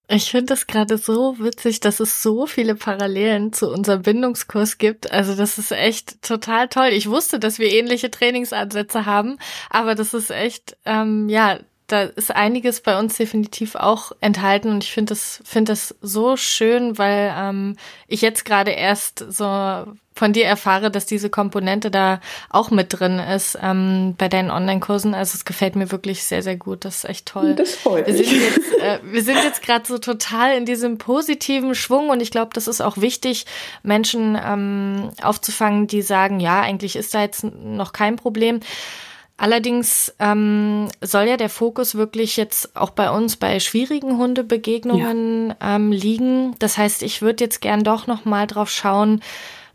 Ich finde es gerade so witzig, dass es so viele Parallelen zu unserem Bindungskurs gibt. Also das ist echt total toll. Ich wusste, dass wir ähnliche Trainingsansätze haben, aber das ist echt, ähm, ja, da ist einiges bei uns definitiv auch enthalten und ich finde das finde das so schön, weil ähm, ich jetzt gerade erst so von dir erfahre, dass diese Komponente da auch mit drin ist ähm, bei deinen Online-Kursen. Also es gefällt mir wirklich sehr, sehr gut. Das ist echt toll. Das freut mich. Wir sind jetzt, äh, wir sind jetzt gerade so total in diesem positiven Schwung und ich glaube, das ist auch wichtig, Menschen ähm, aufzufangen, die sagen, ja, eigentlich ist da jetzt noch kein Problem Allerdings ähm, soll ja der Fokus wirklich jetzt auch bei uns bei schwierigen Hundebegegnungen ja. ähm, liegen. Das heißt, ich würde jetzt gern doch noch mal drauf schauen,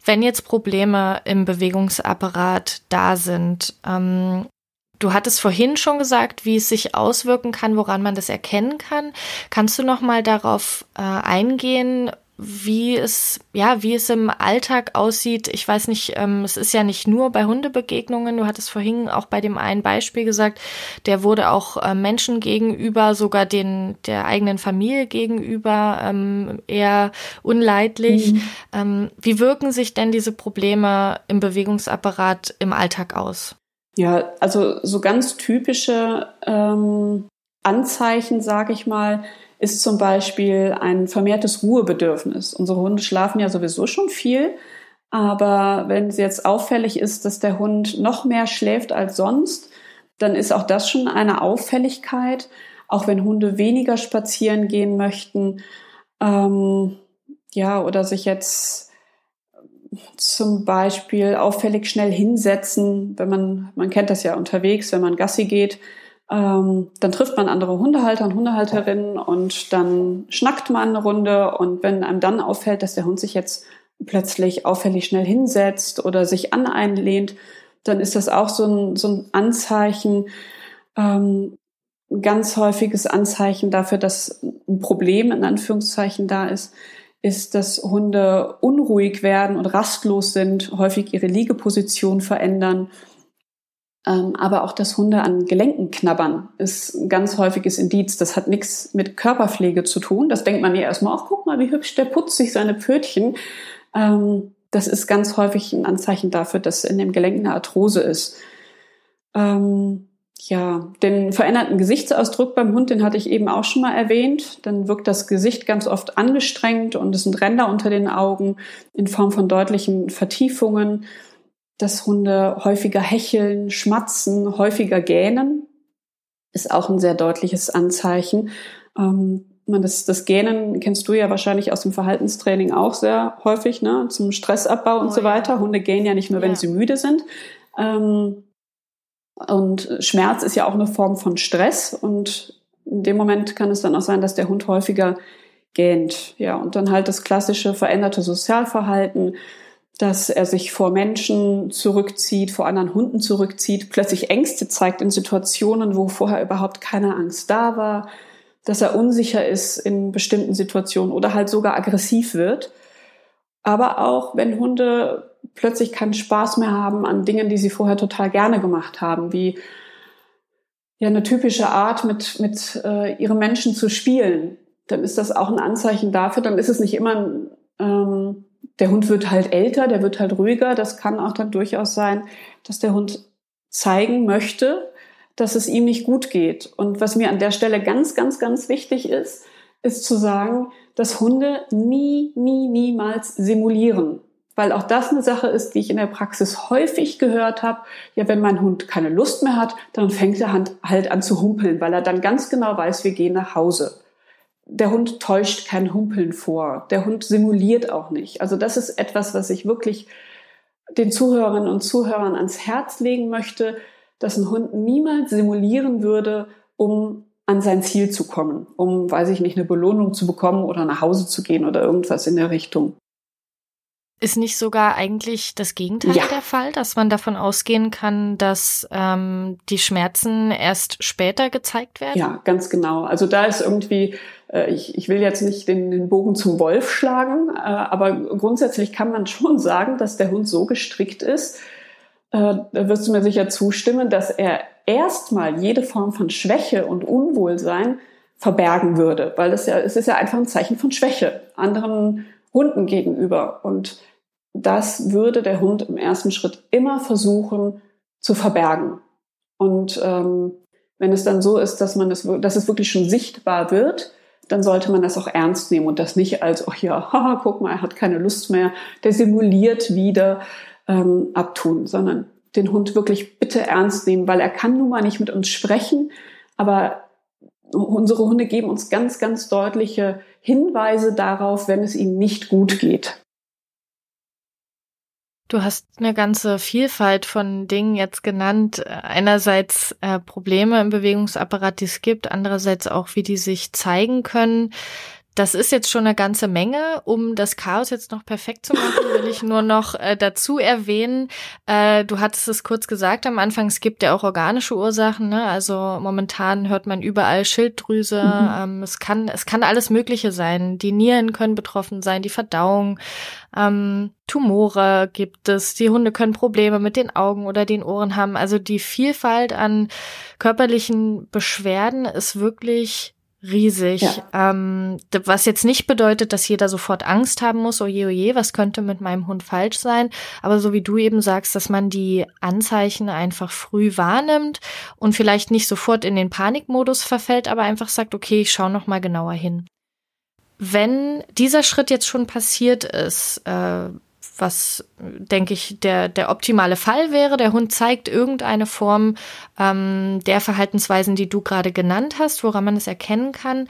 wenn jetzt Probleme im Bewegungsapparat da sind. Ähm, du hattest vorhin schon gesagt, wie es sich auswirken kann, woran man das erkennen kann. Kannst du noch mal darauf äh, eingehen, wie es, ja, wie es im Alltag aussieht. Ich weiß nicht, ähm, es ist ja nicht nur bei Hundebegegnungen. Du hattest vorhin auch bei dem einen Beispiel gesagt, der wurde auch äh, Menschen gegenüber, sogar den, der eigenen Familie gegenüber, ähm, eher unleidlich. Mhm. Ähm, wie wirken sich denn diese Probleme im Bewegungsapparat im Alltag aus? Ja, also so ganz typische ähm, Anzeichen, sage ich mal, ist zum Beispiel ein vermehrtes Ruhebedürfnis. Unsere Hunde schlafen ja sowieso schon viel, aber wenn es jetzt auffällig ist, dass der Hund noch mehr schläft als sonst, dann ist auch das schon eine Auffälligkeit. Auch wenn Hunde weniger spazieren gehen möchten, ähm, ja, oder sich jetzt zum Beispiel auffällig schnell hinsetzen, wenn man, man kennt das ja unterwegs, wenn man Gassi geht, ähm, dann trifft man andere Hundehalter und Hundehalterinnen und dann schnackt man eine Runde. Und wenn einem dann auffällt, dass der Hund sich jetzt plötzlich auffällig schnell hinsetzt oder sich an einen lehnt, dann ist das auch so ein, so ein Anzeichen, ähm, ganz häufiges Anzeichen dafür, dass ein Problem in Anführungszeichen da ist, ist, dass Hunde unruhig werden und rastlos sind, häufig ihre Liegeposition verändern aber auch das Hunde an Gelenken knabbern ist ein ganz häufiges Indiz. Das hat nichts mit Körperpflege zu tun. Das denkt man ja erstmal, ach guck mal, wie hübsch, der putzt sich seine Pfötchen. Ähm, das ist ganz häufig ein Anzeichen dafür, dass in dem Gelenk eine Arthrose ist. Ähm, ja, den veränderten Gesichtsausdruck beim Hund, den hatte ich eben auch schon mal erwähnt. Dann wirkt das Gesicht ganz oft angestrengt und es sind Ränder unter den Augen in Form von deutlichen Vertiefungen dass Hunde häufiger hecheln, schmatzen, häufiger gähnen, ist auch ein sehr deutliches Anzeichen. Ähm, das, das Gähnen kennst du ja wahrscheinlich aus dem Verhaltenstraining auch sehr häufig, ne? zum Stressabbau und oh, so weiter. Ja. Hunde gähnen ja nicht nur, wenn ja. sie müde sind. Ähm, und Schmerz ist ja auch eine Form von Stress und in dem Moment kann es dann auch sein, dass der Hund häufiger gähnt. Ja, und dann halt das klassische veränderte Sozialverhalten, dass er sich vor Menschen zurückzieht, vor anderen Hunden zurückzieht, plötzlich Ängste zeigt in Situationen, wo vorher überhaupt keine Angst da war, dass er unsicher ist in bestimmten Situationen oder halt sogar aggressiv wird. Aber auch wenn Hunde plötzlich keinen Spaß mehr haben an Dingen, die sie vorher total gerne gemacht haben, wie ja eine typische Art, mit, mit äh, ihren Menschen zu spielen, dann ist das auch ein Anzeichen dafür. Dann ist es nicht immer ein, ähm, der Hund wird halt älter, der wird halt ruhiger. Das kann auch dann durchaus sein, dass der Hund zeigen möchte, dass es ihm nicht gut geht. Und was mir an der Stelle ganz, ganz, ganz wichtig ist, ist zu sagen, dass Hunde nie, nie, niemals simulieren. Weil auch das eine Sache ist, die ich in der Praxis häufig gehört habe. Ja, wenn mein Hund keine Lust mehr hat, dann fängt er halt an zu humpeln, weil er dann ganz genau weiß, wir gehen nach Hause der Hund täuscht kein Humpeln vor. Der Hund simuliert auch nicht. Also das ist etwas, was ich wirklich den Zuhörerinnen und Zuhörern ans Herz legen möchte, dass ein Hund niemals simulieren würde, um an sein Ziel zu kommen, um, weiß ich nicht, eine Belohnung zu bekommen oder nach Hause zu gehen oder irgendwas in der Richtung. Ist nicht sogar eigentlich das Gegenteil ja. der Fall, dass man davon ausgehen kann, dass ähm, die Schmerzen erst später gezeigt werden? Ja, ganz genau. Also da ist irgendwie, ich, ich will jetzt nicht den, den Bogen zum Wolf schlagen, äh, aber grundsätzlich kann man schon sagen, dass der Hund so gestrickt ist, äh, da wirst du mir sicher zustimmen, dass er erstmal jede Form von Schwäche und Unwohlsein verbergen würde, weil das ja, es ist ja einfach ein Zeichen von Schwäche anderen Hunden gegenüber und das würde der Hund im ersten Schritt immer versuchen zu verbergen. Und ähm, wenn es dann so ist, dass man das, dass es wirklich schon sichtbar wird, dann sollte man das auch ernst nehmen und das nicht als, oh ja, haha, guck mal, er hat keine Lust mehr, der simuliert wieder ähm, abtun, sondern den Hund wirklich bitte ernst nehmen, weil er kann nun mal nicht mit uns sprechen, aber unsere Hunde geben uns ganz, ganz deutliche Hinweise darauf, wenn es ihnen nicht gut geht. Du hast eine ganze Vielfalt von Dingen jetzt genannt. Einerseits äh, Probleme im Bewegungsapparat, die es gibt, andererseits auch, wie die sich zeigen können. Das ist jetzt schon eine ganze Menge. Um das Chaos jetzt noch perfekt zu machen, will ich nur noch äh, dazu erwähnen, äh, du hattest es kurz gesagt am Anfang, es gibt ja auch organische Ursachen. Ne? Also momentan hört man überall Schilddrüse. Mhm. Ähm, es, kann, es kann alles Mögliche sein. Die Nieren können betroffen sein, die Verdauung. Ähm, Tumore gibt es. Die Hunde können Probleme mit den Augen oder den Ohren haben. Also die Vielfalt an körperlichen Beschwerden ist wirklich riesig. Ja. Ähm, was jetzt nicht bedeutet, dass jeder sofort Angst haben muss, oje, oje, was könnte mit meinem Hund falsch sein. Aber so wie du eben sagst, dass man die Anzeichen einfach früh wahrnimmt und vielleicht nicht sofort in den Panikmodus verfällt, aber einfach sagt, okay, ich schaue noch mal genauer hin. Wenn dieser Schritt jetzt schon passiert ist, äh, was, denke ich, der, der optimale Fall wäre. Der Hund zeigt irgendeine Form ähm, der Verhaltensweisen, die du gerade genannt hast, woran man es erkennen kann.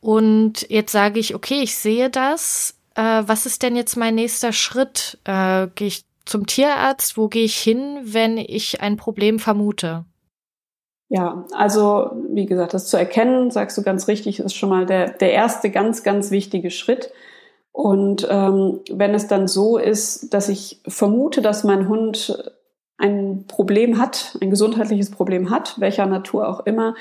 Und jetzt sage ich, okay, ich sehe das. Äh, was ist denn jetzt mein nächster Schritt? Äh, gehe ich zum Tierarzt? Wo gehe ich hin, wenn ich ein Problem vermute? Ja, also wie gesagt, das zu erkennen, sagst du ganz richtig, ist schon mal der, der erste ganz, ganz wichtige Schritt. Und ähm, wenn es dann so ist, dass ich vermute, dass mein Hund ein Problem hat, ein gesundheitliches Problem hat, welcher Natur auch immer,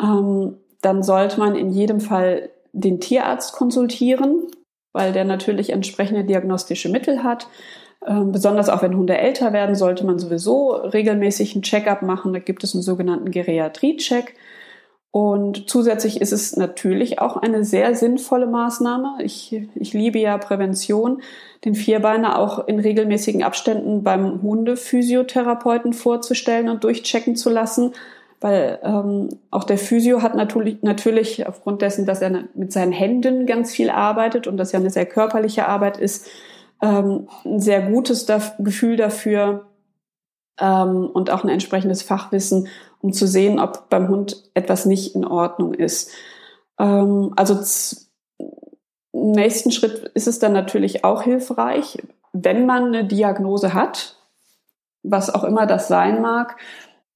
ähm, dann sollte man in jedem Fall den Tierarzt konsultieren, weil der natürlich entsprechende diagnostische Mittel hat. Ähm, besonders auch wenn Hunde älter werden, sollte man sowieso regelmäßig einen Check-up machen. Da gibt es einen sogenannten Geriatrie-Check. Und zusätzlich ist es natürlich auch eine sehr sinnvolle Maßnahme. Ich, ich liebe ja Prävention, den Vierbeiner auch in regelmäßigen Abständen beim Hundephysiotherapeuten vorzustellen und durchchecken zu lassen, weil ähm, auch der Physio hat natürlich, natürlich aufgrund dessen, dass er mit seinen Händen ganz viel arbeitet und das ja eine sehr körperliche Arbeit ist, ähm, ein sehr gutes Gefühl dafür ähm, und auch ein entsprechendes Fachwissen, um zu sehen, ob beim Hund etwas nicht in Ordnung ist. Ähm, also im nächsten Schritt ist es dann natürlich auch hilfreich, wenn man eine Diagnose hat, was auch immer das sein mag.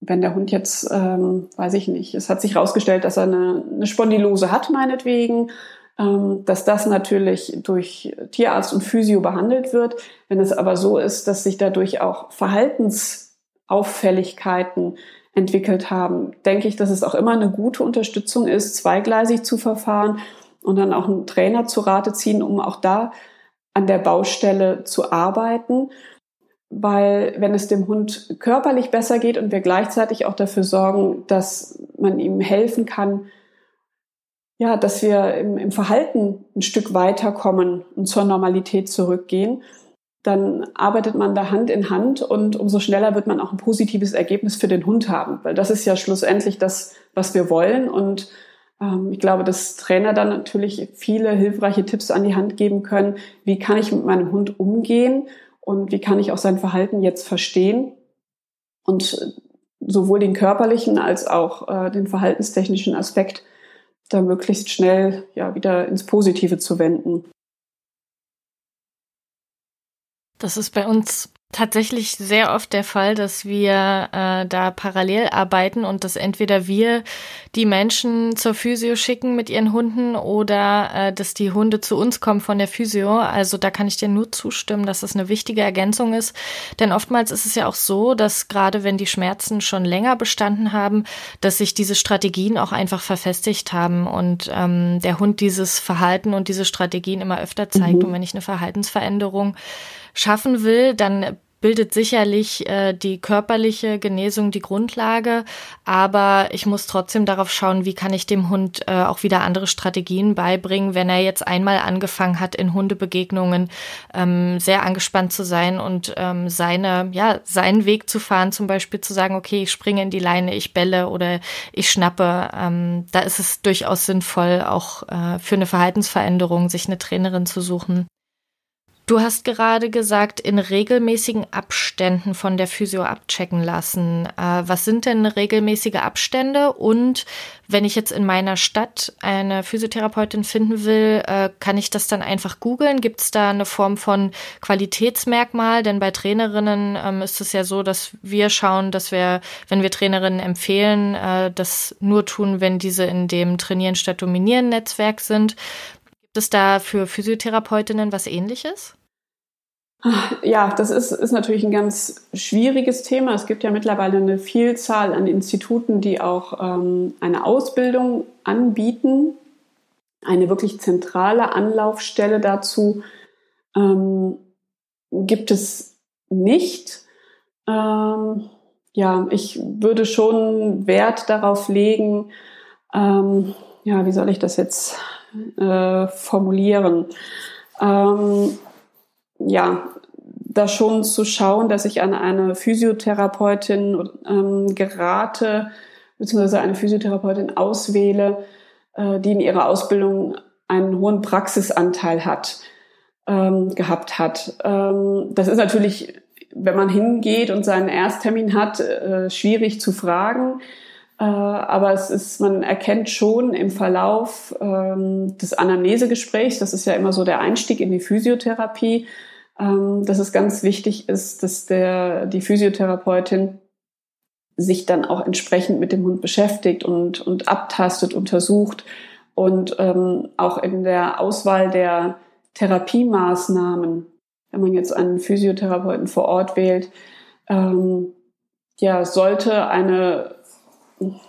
Wenn der Hund jetzt, ähm, weiß ich nicht, es hat sich herausgestellt, dass er eine, eine Spondylose hat, meinetwegen, ähm, dass das natürlich durch Tierarzt und Physio behandelt wird. Wenn es aber so ist, dass sich dadurch auch Verhaltensauffälligkeiten entwickelt haben, denke ich, dass es auch immer eine gute Unterstützung ist, zweigleisig zu verfahren und dann auch einen Trainer zu Rate ziehen, um auch da an der Baustelle zu arbeiten. Weil wenn es dem Hund körperlich besser geht und wir gleichzeitig auch dafür sorgen, dass man ihm helfen kann, ja, dass wir im, im Verhalten ein Stück weiterkommen und zur Normalität zurückgehen, dann arbeitet man da Hand in Hand und umso schneller wird man auch ein positives Ergebnis für den Hund haben, weil das ist ja schlussendlich das, was wir wollen. Und ähm, ich glaube, dass Trainer dann natürlich viele hilfreiche Tipps an die Hand geben können. Wie kann ich mit meinem Hund umgehen und wie kann ich auch sein Verhalten jetzt verstehen und sowohl den körperlichen als auch äh, den verhaltenstechnischen Aspekt da möglichst schnell ja wieder ins Positive zu wenden. Das ist bei uns tatsächlich sehr oft der Fall, dass wir äh, da parallel arbeiten und dass entweder wir die Menschen zur Physio schicken mit ihren Hunden oder äh, dass die Hunde zu uns kommen von der Physio. Also da kann ich dir nur zustimmen, dass das eine wichtige Ergänzung ist. Denn oftmals ist es ja auch so, dass gerade wenn die Schmerzen schon länger bestanden haben, dass sich diese Strategien auch einfach verfestigt haben und ähm, der Hund dieses Verhalten und diese Strategien immer öfter zeigt. Mhm. Und wenn ich eine Verhaltensveränderung schaffen will, dann bildet sicherlich äh, die körperliche Genesung die Grundlage, aber ich muss trotzdem darauf schauen, wie kann ich dem Hund äh, auch wieder andere Strategien beibringen, wenn er jetzt einmal angefangen hat, in Hundebegegnungen ähm, sehr angespannt zu sein und ähm, seine, ja, seinen Weg zu fahren, zum Beispiel zu sagen, okay, ich springe in die Leine, ich belle oder ich schnappe. Ähm, da ist es durchaus sinnvoll, auch äh, für eine Verhaltensveränderung sich eine Trainerin zu suchen. Du hast gerade gesagt, in regelmäßigen Abständen von der Physio abchecken lassen. Äh, was sind denn regelmäßige Abstände? Und wenn ich jetzt in meiner Stadt eine Physiotherapeutin finden will, äh, kann ich das dann einfach googeln? Gibt es da eine Form von Qualitätsmerkmal? Denn bei Trainerinnen ähm, ist es ja so, dass wir schauen, dass wir, wenn wir Trainerinnen empfehlen, äh, das nur tun, wenn diese in dem Trainieren statt Dominieren Netzwerk sind. Es da für Physiotherapeutinnen was ähnliches? Ja, das ist, ist natürlich ein ganz schwieriges Thema. Es gibt ja mittlerweile eine Vielzahl an Instituten, die auch ähm, eine Ausbildung anbieten. Eine wirklich zentrale Anlaufstelle dazu ähm, gibt es nicht. Ähm, ja, ich würde schon Wert darauf legen, ähm, ja, wie soll ich das jetzt äh, formulieren? Ähm, ja, da schon zu schauen, dass ich an eine Physiotherapeutin ähm, gerate, beziehungsweise eine Physiotherapeutin auswähle, äh, die in ihrer Ausbildung einen hohen Praxisanteil hat, ähm, gehabt hat. Ähm, das ist natürlich, wenn man hingeht und seinen Ersttermin hat, äh, schwierig zu fragen. Äh, aber es ist, man erkennt schon im Verlauf ähm, des Anamnesegesprächs, das ist ja immer so der Einstieg in die Physiotherapie, ähm, dass es ganz wichtig ist, dass der, die Physiotherapeutin sich dann auch entsprechend mit dem Hund beschäftigt und, und abtastet, untersucht und ähm, auch in der Auswahl der Therapiemaßnahmen, wenn man jetzt einen Physiotherapeuten vor Ort wählt, ähm, ja, sollte eine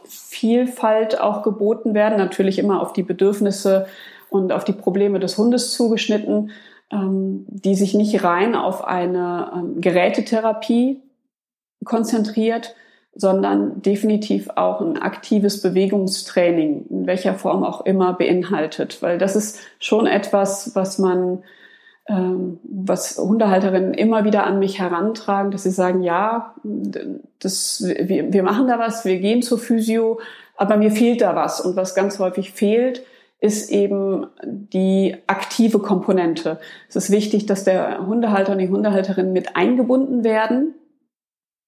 Vielfalt auch geboten werden, natürlich immer auf die Bedürfnisse und auf die Probleme des Hundes zugeschnitten, ähm, die sich nicht rein auf eine ähm, Gerätetherapie konzentriert, sondern definitiv auch ein aktives Bewegungstraining, in welcher Form auch immer beinhaltet. Weil das ist schon etwas, was man was Hundehalterinnen immer wieder an mich herantragen, dass sie sagen, ja, das, wir, wir machen da was, wir gehen zur Physio, aber mir fehlt da was. Und was ganz häufig fehlt, ist eben die aktive Komponente. Es ist wichtig, dass der Hundehalter und die Hundehalterin mit eingebunden werden,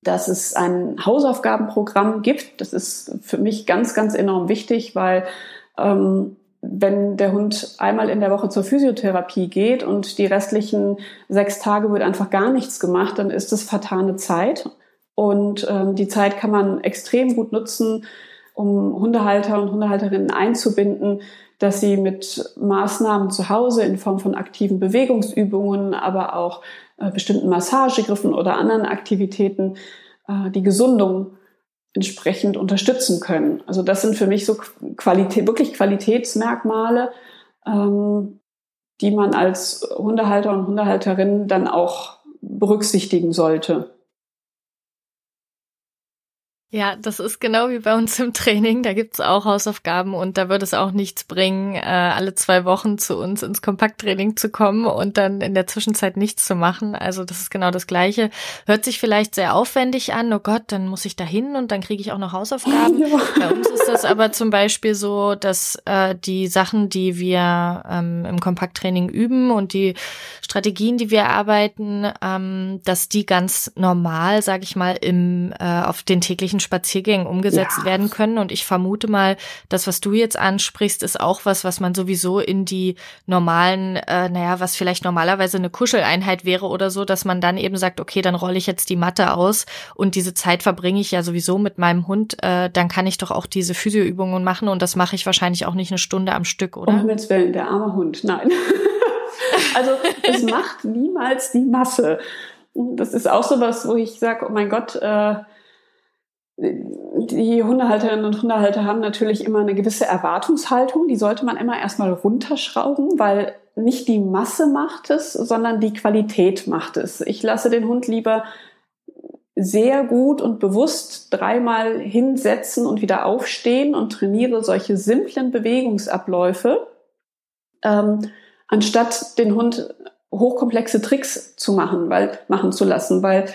dass es ein Hausaufgabenprogramm gibt. Das ist für mich ganz, ganz enorm wichtig, weil ähm, wenn der Hund einmal in der Woche zur Physiotherapie geht und die restlichen sechs Tage wird einfach gar nichts gemacht, dann ist das vertane Zeit. Und ähm, die Zeit kann man extrem gut nutzen, um Hundehalter und Hundehalterinnen einzubinden, dass sie mit Maßnahmen zu Hause in Form von aktiven Bewegungsübungen, aber auch äh, bestimmten Massagegriffen oder anderen Aktivitäten äh, die Gesundung entsprechend unterstützen können. Also das sind für mich so Qualität, wirklich Qualitätsmerkmale, ähm, die man als Hundehalter und Hundehalterin dann auch berücksichtigen sollte. Ja, das ist genau wie bei uns im Training. Da gibt's auch Hausaufgaben und da würde es auch nichts bringen, äh, alle zwei Wochen zu uns ins Kompakttraining zu kommen und dann in der Zwischenzeit nichts zu machen. Also das ist genau das Gleiche. Hört sich vielleicht sehr aufwendig an. Oh Gott, dann muss ich da hin und dann kriege ich auch noch Hausaufgaben. Ja. Bei uns ist das aber zum Beispiel so, dass äh, die Sachen, die wir ähm, im Kompakttraining üben und die Strategien, die wir arbeiten, ähm, dass die ganz normal, sage ich mal, im äh, auf den täglichen täglichen Spaziergängen umgesetzt ja. werden können. Und ich vermute mal, das, was du jetzt ansprichst, ist auch was, was man sowieso in die normalen, äh, naja, was vielleicht normalerweise eine Kuscheleinheit wäre oder so, dass man dann eben sagt, okay, dann rolle ich jetzt die Matte aus und diese Zeit verbringe ich ja sowieso mit meinem Hund, äh, dann kann ich doch auch diese Physioübungen machen und das mache ich wahrscheinlich auch nicht eine Stunde am Stück, oder? Um Himmels Willen, der arme Hund, nein. also es macht niemals die Masse. Das ist auch so was, wo ich sage, oh mein Gott, äh, die Hundehalterinnen und Hundehalter haben natürlich immer eine gewisse Erwartungshaltung. Die sollte man immer erstmal runterschrauben, weil nicht die Masse macht es, sondern die Qualität macht es. Ich lasse den Hund lieber sehr gut und bewusst dreimal hinsetzen und wieder aufstehen und trainiere solche simplen Bewegungsabläufe, ähm, anstatt den Hund hochkomplexe Tricks zu machen, weil machen zu lassen, weil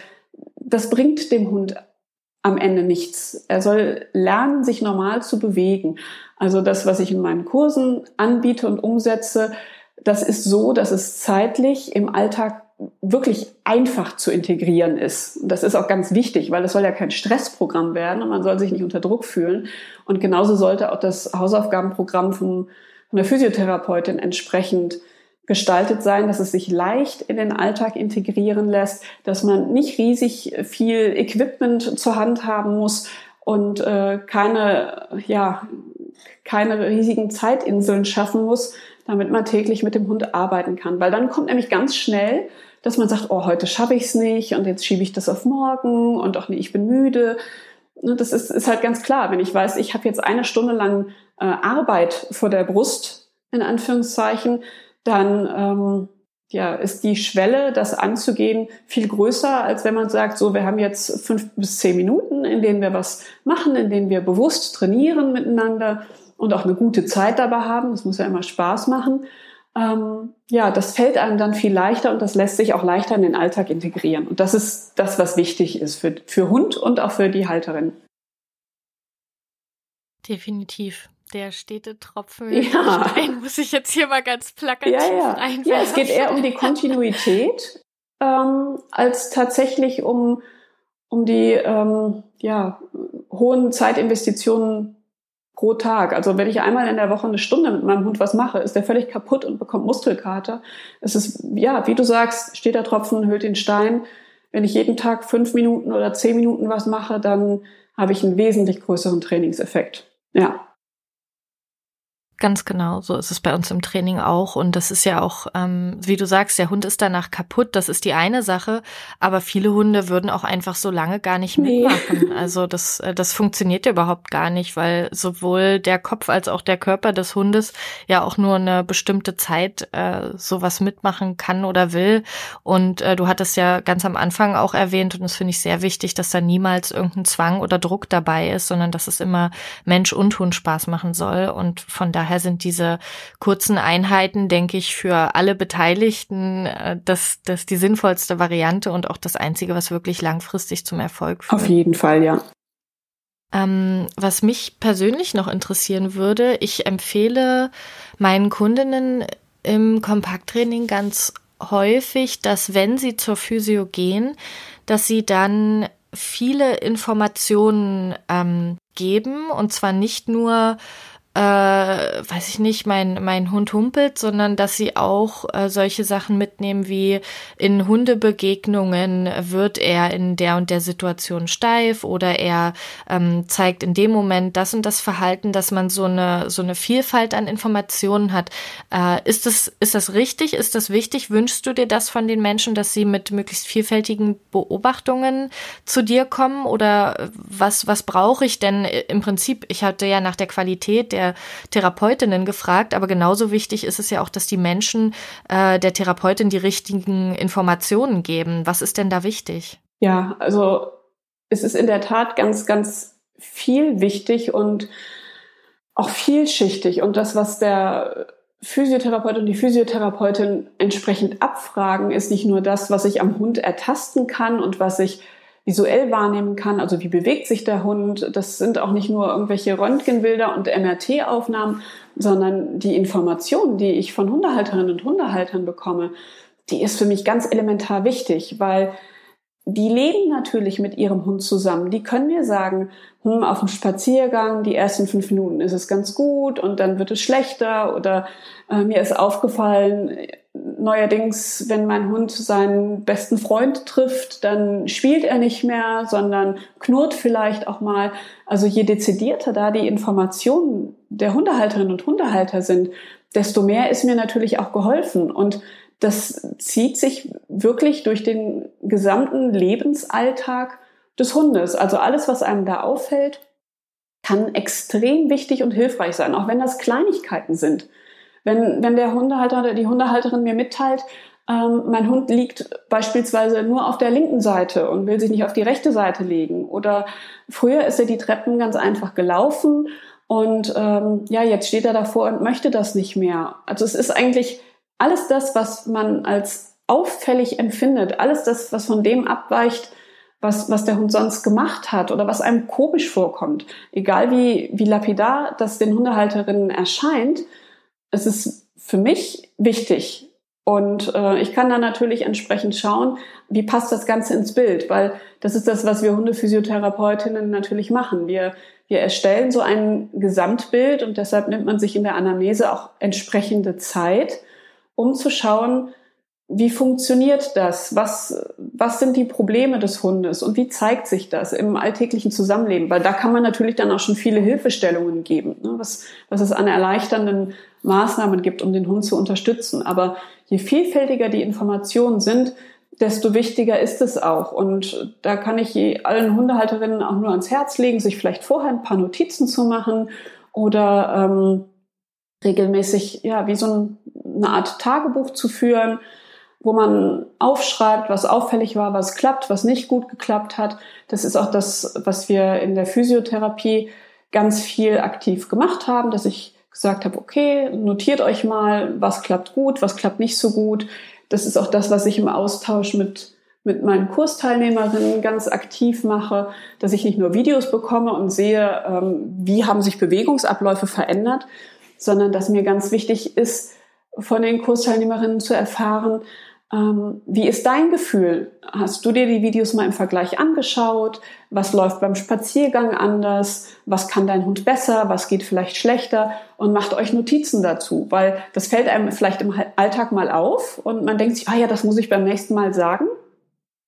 das bringt dem Hund am Ende nichts. Er soll lernen, sich normal zu bewegen. Also das, was ich in meinen Kursen anbiete und umsetze, das ist so, dass es zeitlich im Alltag wirklich einfach zu integrieren ist. Und das ist auch ganz wichtig, weil es soll ja kein Stressprogramm werden und man soll sich nicht unter Druck fühlen. Und genauso sollte auch das Hausaufgabenprogramm von, von der Physiotherapeutin entsprechend gestaltet sein, dass es sich leicht in den Alltag integrieren lässt, dass man nicht riesig viel Equipment zur Hand haben muss und äh, keine, ja, keine riesigen Zeitinseln schaffen muss, damit man täglich mit dem Hund arbeiten kann. Weil dann kommt nämlich ganz schnell, dass man sagt, oh, heute schaffe ich es nicht und jetzt schiebe ich das auf morgen und auch nee, ich bin müde. Ne, das ist, ist halt ganz klar, wenn ich weiß, ich habe jetzt eine Stunde lang äh, Arbeit vor der Brust, in Anführungszeichen, dann ähm, ja, ist die Schwelle, das anzugehen, viel größer, als wenn man sagt, so, wir haben jetzt fünf bis zehn Minuten, in denen wir was machen, in denen wir bewusst trainieren miteinander und auch eine gute Zeit dabei haben. Das muss ja immer Spaß machen. Ähm, ja, das fällt einem dann viel leichter und das lässt sich auch leichter in den Alltag integrieren. Und das ist das, was wichtig ist für, für Hund und auch für die Halterin. Definitiv. Der stete Tropfen ja. Stein muss ich jetzt hier mal ganz plakativ ja, ja. Ja, es geht eher um die Kontinuität ähm, als tatsächlich um, um die ähm, ja, hohen Zeitinvestitionen pro Tag. Also wenn ich einmal in der Woche eine Stunde mit meinem Hund was mache, ist der völlig kaputt und bekommt Muskelkater. Es ist, ja, wie du sagst, steht der Tropfen, hüllt den Stein. Wenn ich jeden Tag fünf Minuten oder zehn Minuten was mache, dann habe ich einen wesentlich größeren Trainingseffekt. Ja. Ganz genau, so ist es bei uns im Training auch. Und das ist ja auch, ähm, wie du sagst, der Hund ist danach kaputt, das ist die eine Sache, aber viele Hunde würden auch einfach so lange gar nicht mitmachen. Nee. Also das, äh, das funktioniert ja überhaupt gar nicht, weil sowohl der Kopf als auch der Körper des Hundes ja auch nur eine bestimmte Zeit äh, sowas mitmachen kann oder will. Und äh, du hattest ja ganz am Anfang auch erwähnt, und das finde ich sehr wichtig, dass da niemals irgendein Zwang oder Druck dabei ist, sondern dass es immer Mensch und Hund Spaß machen soll. Und von daher daher sind diese kurzen Einheiten, denke ich, für alle Beteiligten äh, das, das die sinnvollste Variante und auch das Einzige, was wirklich langfristig zum Erfolg führt. Auf jeden Fall, ja. Ähm, was mich persönlich noch interessieren würde, ich empfehle meinen Kundinnen im Kompakttraining ganz häufig, dass wenn sie zur Physio gehen, dass sie dann viele Informationen ähm, geben und zwar nicht nur äh, weiß ich nicht, mein, mein Hund humpelt, sondern dass sie auch äh, solche Sachen mitnehmen wie in Hundebegegnungen wird er in der und der Situation steif oder er ähm, zeigt in dem Moment das und das Verhalten, dass man so eine, so eine Vielfalt an Informationen hat. Äh, ist, das, ist das richtig? Ist das wichtig? Wünschst du dir das von den Menschen, dass sie mit möglichst vielfältigen Beobachtungen zu dir kommen? Oder was, was brauche ich denn im Prinzip? Ich hatte ja nach der Qualität der der Therapeutinnen gefragt, aber genauso wichtig ist es ja auch, dass die Menschen äh, der Therapeutin die richtigen Informationen geben. Was ist denn da wichtig? Ja, also es ist in der Tat ganz, ganz viel wichtig und auch vielschichtig. Und das, was der Physiotherapeut und die Physiotherapeutin entsprechend abfragen, ist nicht nur das, was ich am Hund ertasten kann und was ich visuell wahrnehmen kann. Also wie bewegt sich der Hund? Das sind auch nicht nur irgendwelche Röntgenbilder und MRT-Aufnahmen, sondern die Information, die ich von Hundehalterinnen und Hundehaltern bekomme, die ist für mich ganz elementar wichtig, weil die leben natürlich mit ihrem Hund zusammen. Die können mir sagen, hm, auf dem Spaziergang, die ersten fünf Minuten ist es ganz gut und dann wird es schlechter oder äh, mir ist aufgefallen, neuerdings, wenn mein Hund seinen besten Freund trifft, dann spielt er nicht mehr, sondern knurrt vielleicht auch mal. Also je dezidierter da die Informationen der Hundehalterinnen und Hundehalter sind, desto mehr ist mir natürlich auch geholfen. Und das zieht sich wirklich durch den gesamten Lebensalltag des Hundes. Also alles, was einem da auffällt, kann extrem wichtig und hilfreich sein, auch wenn das Kleinigkeiten sind. Wenn, wenn der Hundehalter oder die Hundehalterin mir mitteilt, ähm, mein Hund liegt beispielsweise nur auf der linken Seite und will sich nicht auf die rechte Seite legen. Oder früher ist er die Treppen ganz einfach gelaufen und ähm, ja, jetzt steht er davor und möchte das nicht mehr. Also es ist eigentlich alles das, was man als auffällig empfindet, alles das, was von dem abweicht, was, was der Hund sonst gemacht hat oder was einem komisch vorkommt. Egal wie, wie lapidar das den Hundehalterinnen erscheint, es ist für mich wichtig. Und äh, ich kann dann natürlich entsprechend schauen, wie passt das Ganze ins Bild, weil das ist das, was wir Hundephysiotherapeutinnen natürlich machen. Wir, wir erstellen so ein Gesamtbild und deshalb nimmt man sich in der Anamnese auch entsprechende Zeit, um zu schauen, wie funktioniert das? Was, was sind die Probleme des Hundes und wie zeigt sich das im alltäglichen Zusammenleben? Weil da kann man natürlich dann auch schon viele Hilfestellungen geben, ne? was, was es an erleichternden Maßnahmen gibt, um den Hund zu unterstützen. Aber je vielfältiger die Informationen sind, desto wichtiger ist es auch. Und da kann ich allen Hundehalterinnen auch nur ans Herz legen, sich vielleicht vorher ein paar Notizen zu machen oder ähm, regelmäßig ja wie so ein, eine Art Tagebuch zu führen wo man aufschreibt, was auffällig war, was klappt, was nicht gut geklappt hat. Das ist auch das, was wir in der Physiotherapie ganz viel aktiv gemacht haben, dass ich gesagt habe, okay, notiert euch mal, was klappt gut, was klappt nicht so gut. Das ist auch das, was ich im Austausch mit mit meinen Kursteilnehmerinnen ganz aktiv mache, dass ich nicht nur Videos bekomme und sehe, ähm, wie haben sich Bewegungsabläufe verändert, sondern dass mir ganz wichtig ist, von den Kursteilnehmerinnen zu erfahren, ähm, wie ist dein Gefühl? Hast du dir die Videos mal im Vergleich angeschaut? Was läuft beim Spaziergang anders? Was kann dein Hund besser? Was geht vielleicht schlechter? Und macht euch Notizen dazu, weil das fällt einem vielleicht im Alltag mal auf und man denkt sich, ah ja, das muss ich beim nächsten Mal sagen.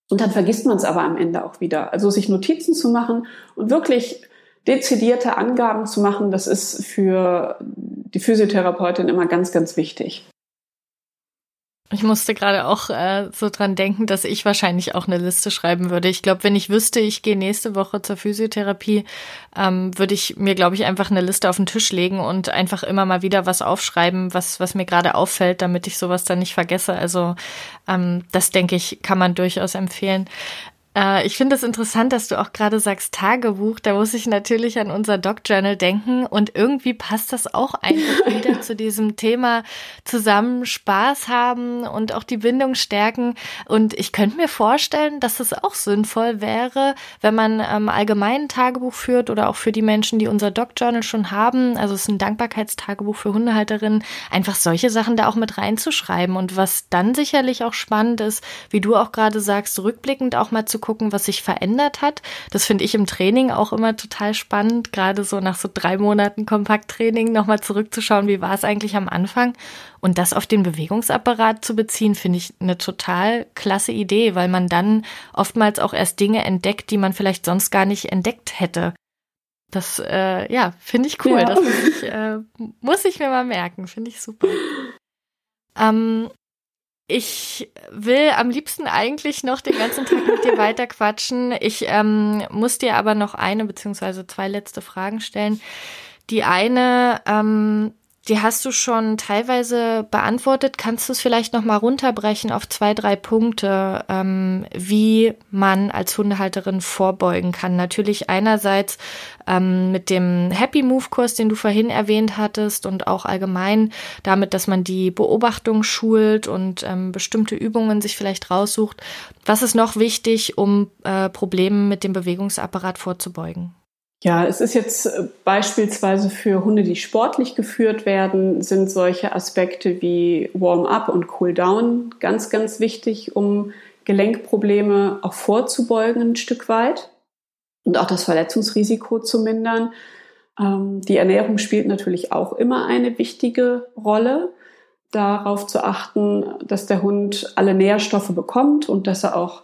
Und dann vergisst man es aber am Ende auch wieder. Also sich Notizen zu machen und wirklich dezidierte Angaben zu machen, das ist für die Physiotherapeutin immer ganz, ganz wichtig. Ich musste gerade auch äh, so dran denken, dass ich wahrscheinlich auch eine Liste schreiben würde. Ich glaube, wenn ich wüsste, ich gehe nächste Woche zur Physiotherapie, ähm, würde ich mir, glaube ich, einfach eine Liste auf den Tisch legen und einfach immer mal wieder was aufschreiben, was, was mir gerade auffällt, damit ich sowas dann nicht vergesse. Also ähm, das, denke ich, kann man durchaus empfehlen. Äh, ich finde es interessant, dass du auch gerade sagst Tagebuch. Da muss ich natürlich an unser Doc Journal denken und irgendwie passt das auch einfach wieder zu diesem Thema zusammen Spaß haben und auch die Bindung stärken. Und ich könnte mir vorstellen, dass es auch sinnvoll wäre, wenn man ähm, allgemein Tagebuch führt oder auch für die Menschen, die unser Doc Journal schon haben. Also es ist ein Dankbarkeitstagebuch für Hundehalterinnen, einfach solche Sachen da auch mit reinzuschreiben. Und was dann sicherlich auch spannend ist, wie du auch gerade sagst, rückblickend auch mal zu gucken, was sich verändert hat. Das finde ich im Training auch immer total spannend, gerade so nach so drei Monaten Kompakttraining nochmal zurückzuschauen, wie war es eigentlich am Anfang. Und das auf den Bewegungsapparat zu beziehen, finde ich eine total klasse Idee, weil man dann oftmals auch erst Dinge entdeckt, die man vielleicht sonst gar nicht entdeckt hätte. Das, äh, ja, finde ich cool. Ja. Das muss ich, äh, muss ich mir mal merken. Finde ich super. Ähm, ich will am liebsten eigentlich noch den ganzen Tag mit dir weiter quatschen. Ich ähm, muss dir aber noch eine beziehungsweise zwei letzte Fragen stellen. Die eine, ähm, die hast du schon teilweise beantwortet. Kannst du es vielleicht noch mal runterbrechen auf zwei, drei Punkte, ähm, wie man als Hundehalterin vorbeugen kann? Natürlich einerseits ähm, mit dem Happy Move Kurs, den du vorhin erwähnt hattest und auch allgemein damit, dass man die Beobachtung schult und ähm, bestimmte Übungen sich vielleicht raussucht. Was ist noch wichtig, um äh, Problemen mit dem Bewegungsapparat vorzubeugen? Ja, es ist jetzt äh, beispielsweise für Hunde, die sportlich geführt werden, sind solche Aspekte wie Warm-up und Cool-down ganz, ganz wichtig, um Gelenkprobleme auch vorzubeugen ein Stück weit und auch das Verletzungsrisiko zu mindern. Ähm, die Ernährung spielt natürlich auch immer eine wichtige Rolle, darauf zu achten, dass der Hund alle Nährstoffe bekommt und dass er auch,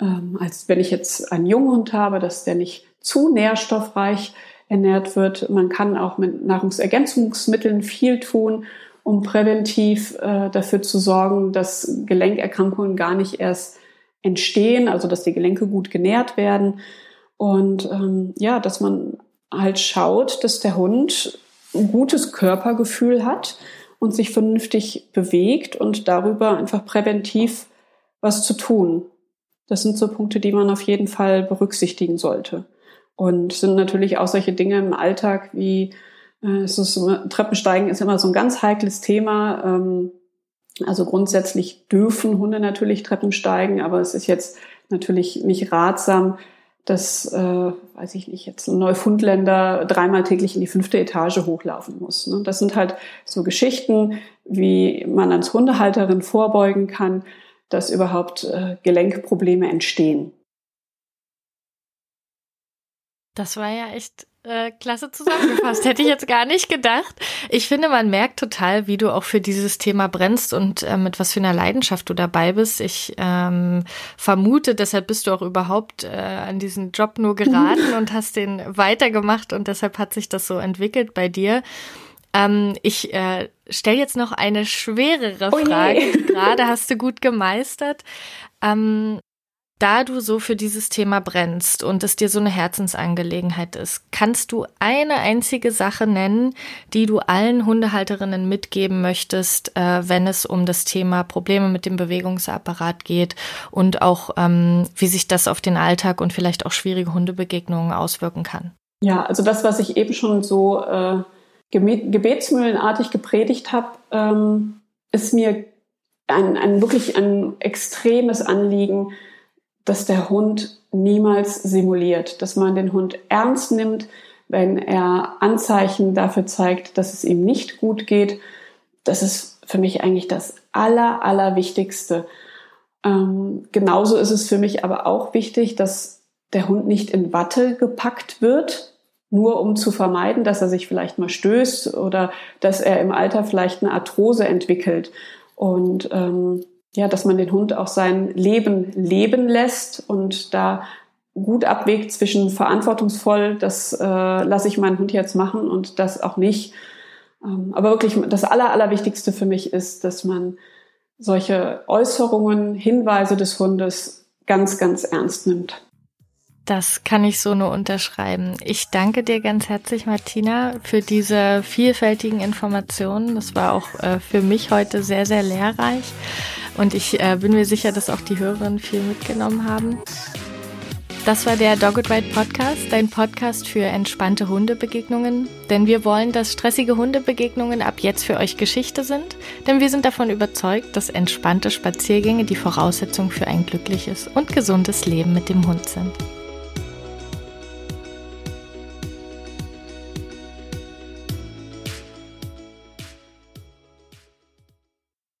ähm, als wenn ich jetzt einen Junghund habe, dass der nicht zu nährstoffreich ernährt wird. Man kann auch mit Nahrungsergänzungsmitteln viel tun, um präventiv äh, dafür zu sorgen, dass Gelenkerkrankungen gar nicht erst entstehen, also dass die Gelenke gut genährt werden. Und ähm, ja, dass man halt schaut, dass der Hund ein gutes Körpergefühl hat und sich vernünftig bewegt und darüber einfach präventiv was zu tun. Das sind so Punkte, die man auf jeden Fall berücksichtigen sollte. Und sind natürlich auch solche Dinge im Alltag wie äh, es ist, Treppensteigen ist immer so ein ganz heikles Thema. Ähm, also grundsätzlich dürfen Hunde natürlich Treppen steigen, aber es ist jetzt natürlich nicht ratsam, dass äh, weiß ich nicht, jetzt ein Neufundländer dreimal täglich in die fünfte Etage hochlaufen muss. Ne? Das sind halt so Geschichten, wie man als Hundehalterin vorbeugen kann, dass überhaupt äh, Gelenkprobleme entstehen. Das war ja echt äh, klasse zusammengefasst. Hätte ich jetzt gar nicht gedacht. Ich finde, man merkt total, wie du auch für dieses Thema brennst und äh, mit was für einer Leidenschaft du dabei bist. Ich ähm, vermute, deshalb bist du auch überhaupt äh, an diesen Job nur geraten und hast den weitergemacht und deshalb hat sich das so entwickelt bei dir. Ähm, ich äh, stelle jetzt noch eine schwerere oh Frage. Oh Gerade hast du gut gemeistert. Ähm, da du so für dieses Thema brennst und es dir so eine Herzensangelegenheit ist, kannst du eine einzige Sache nennen, die du allen Hundehalterinnen mitgeben möchtest, äh, wenn es um das Thema Probleme mit dem Bewegungsapparat geht und auch, ähm, wie sich das auf den Alltag und vielleicht auch schwierige Hundebegegnungen auswirken kann? Ja, also das, was ich eben schon so äh, gebetsmühlenartig gepredigt habe, ähm, ist mir ein, ein wirklich ein extremes Anliegen, dass der Hund niemals simuliert, dass man den Hund ernst nimmt, wenn er Anzeichen dafür zeigt, dass es ihm nicht gut geht. Das ist für mich eigentlich das Aller, Allerwichtigste. Ähm, genauso ist es für mich aber auch wichtig, dass der Hund nicht in Watte gepackt wird, nur um zu vermeiden, dass er sich vielleicht mal stößt oder dass er im Alter vielleicht eine Arthrose entwickelt. Und ähm, ja, dass man den Hund auch sein Leben leben lässt und da gut abwägt zwischen verantwortungsvoll, das äh, lasse ich meinen Hund jetzt machen und das auch nicht. Ähm, aber wirklich das Aller, Allerwichtigste für mich ist, dass man solche Äußerungen, Hinweise des Hundes ganz, ganz ernst nimmt. Das kann ich so nur unterschreiben. Ich danke dir ganz herzlich, Martina, für diese vielfältigen Informationen. Das war auch äh, für mich heute sehr, sehr lehrreich. Und ich äh, bin mir sicher, dass auch die Hörerinnen viel mitgenommen haben. Das war der Dogged Ride Podcast, dein Podcast für entspannte Hundebegegnungen. Denn wir wollen, dass stressige Hundebegegnungen ab jetzt für euch Geschichte sind. Denn wir sind davon überzeugt, dass entspannte Spaziergänge die Voraussetzung für ein glückliches und gesundes Leben mit dem Hund sind.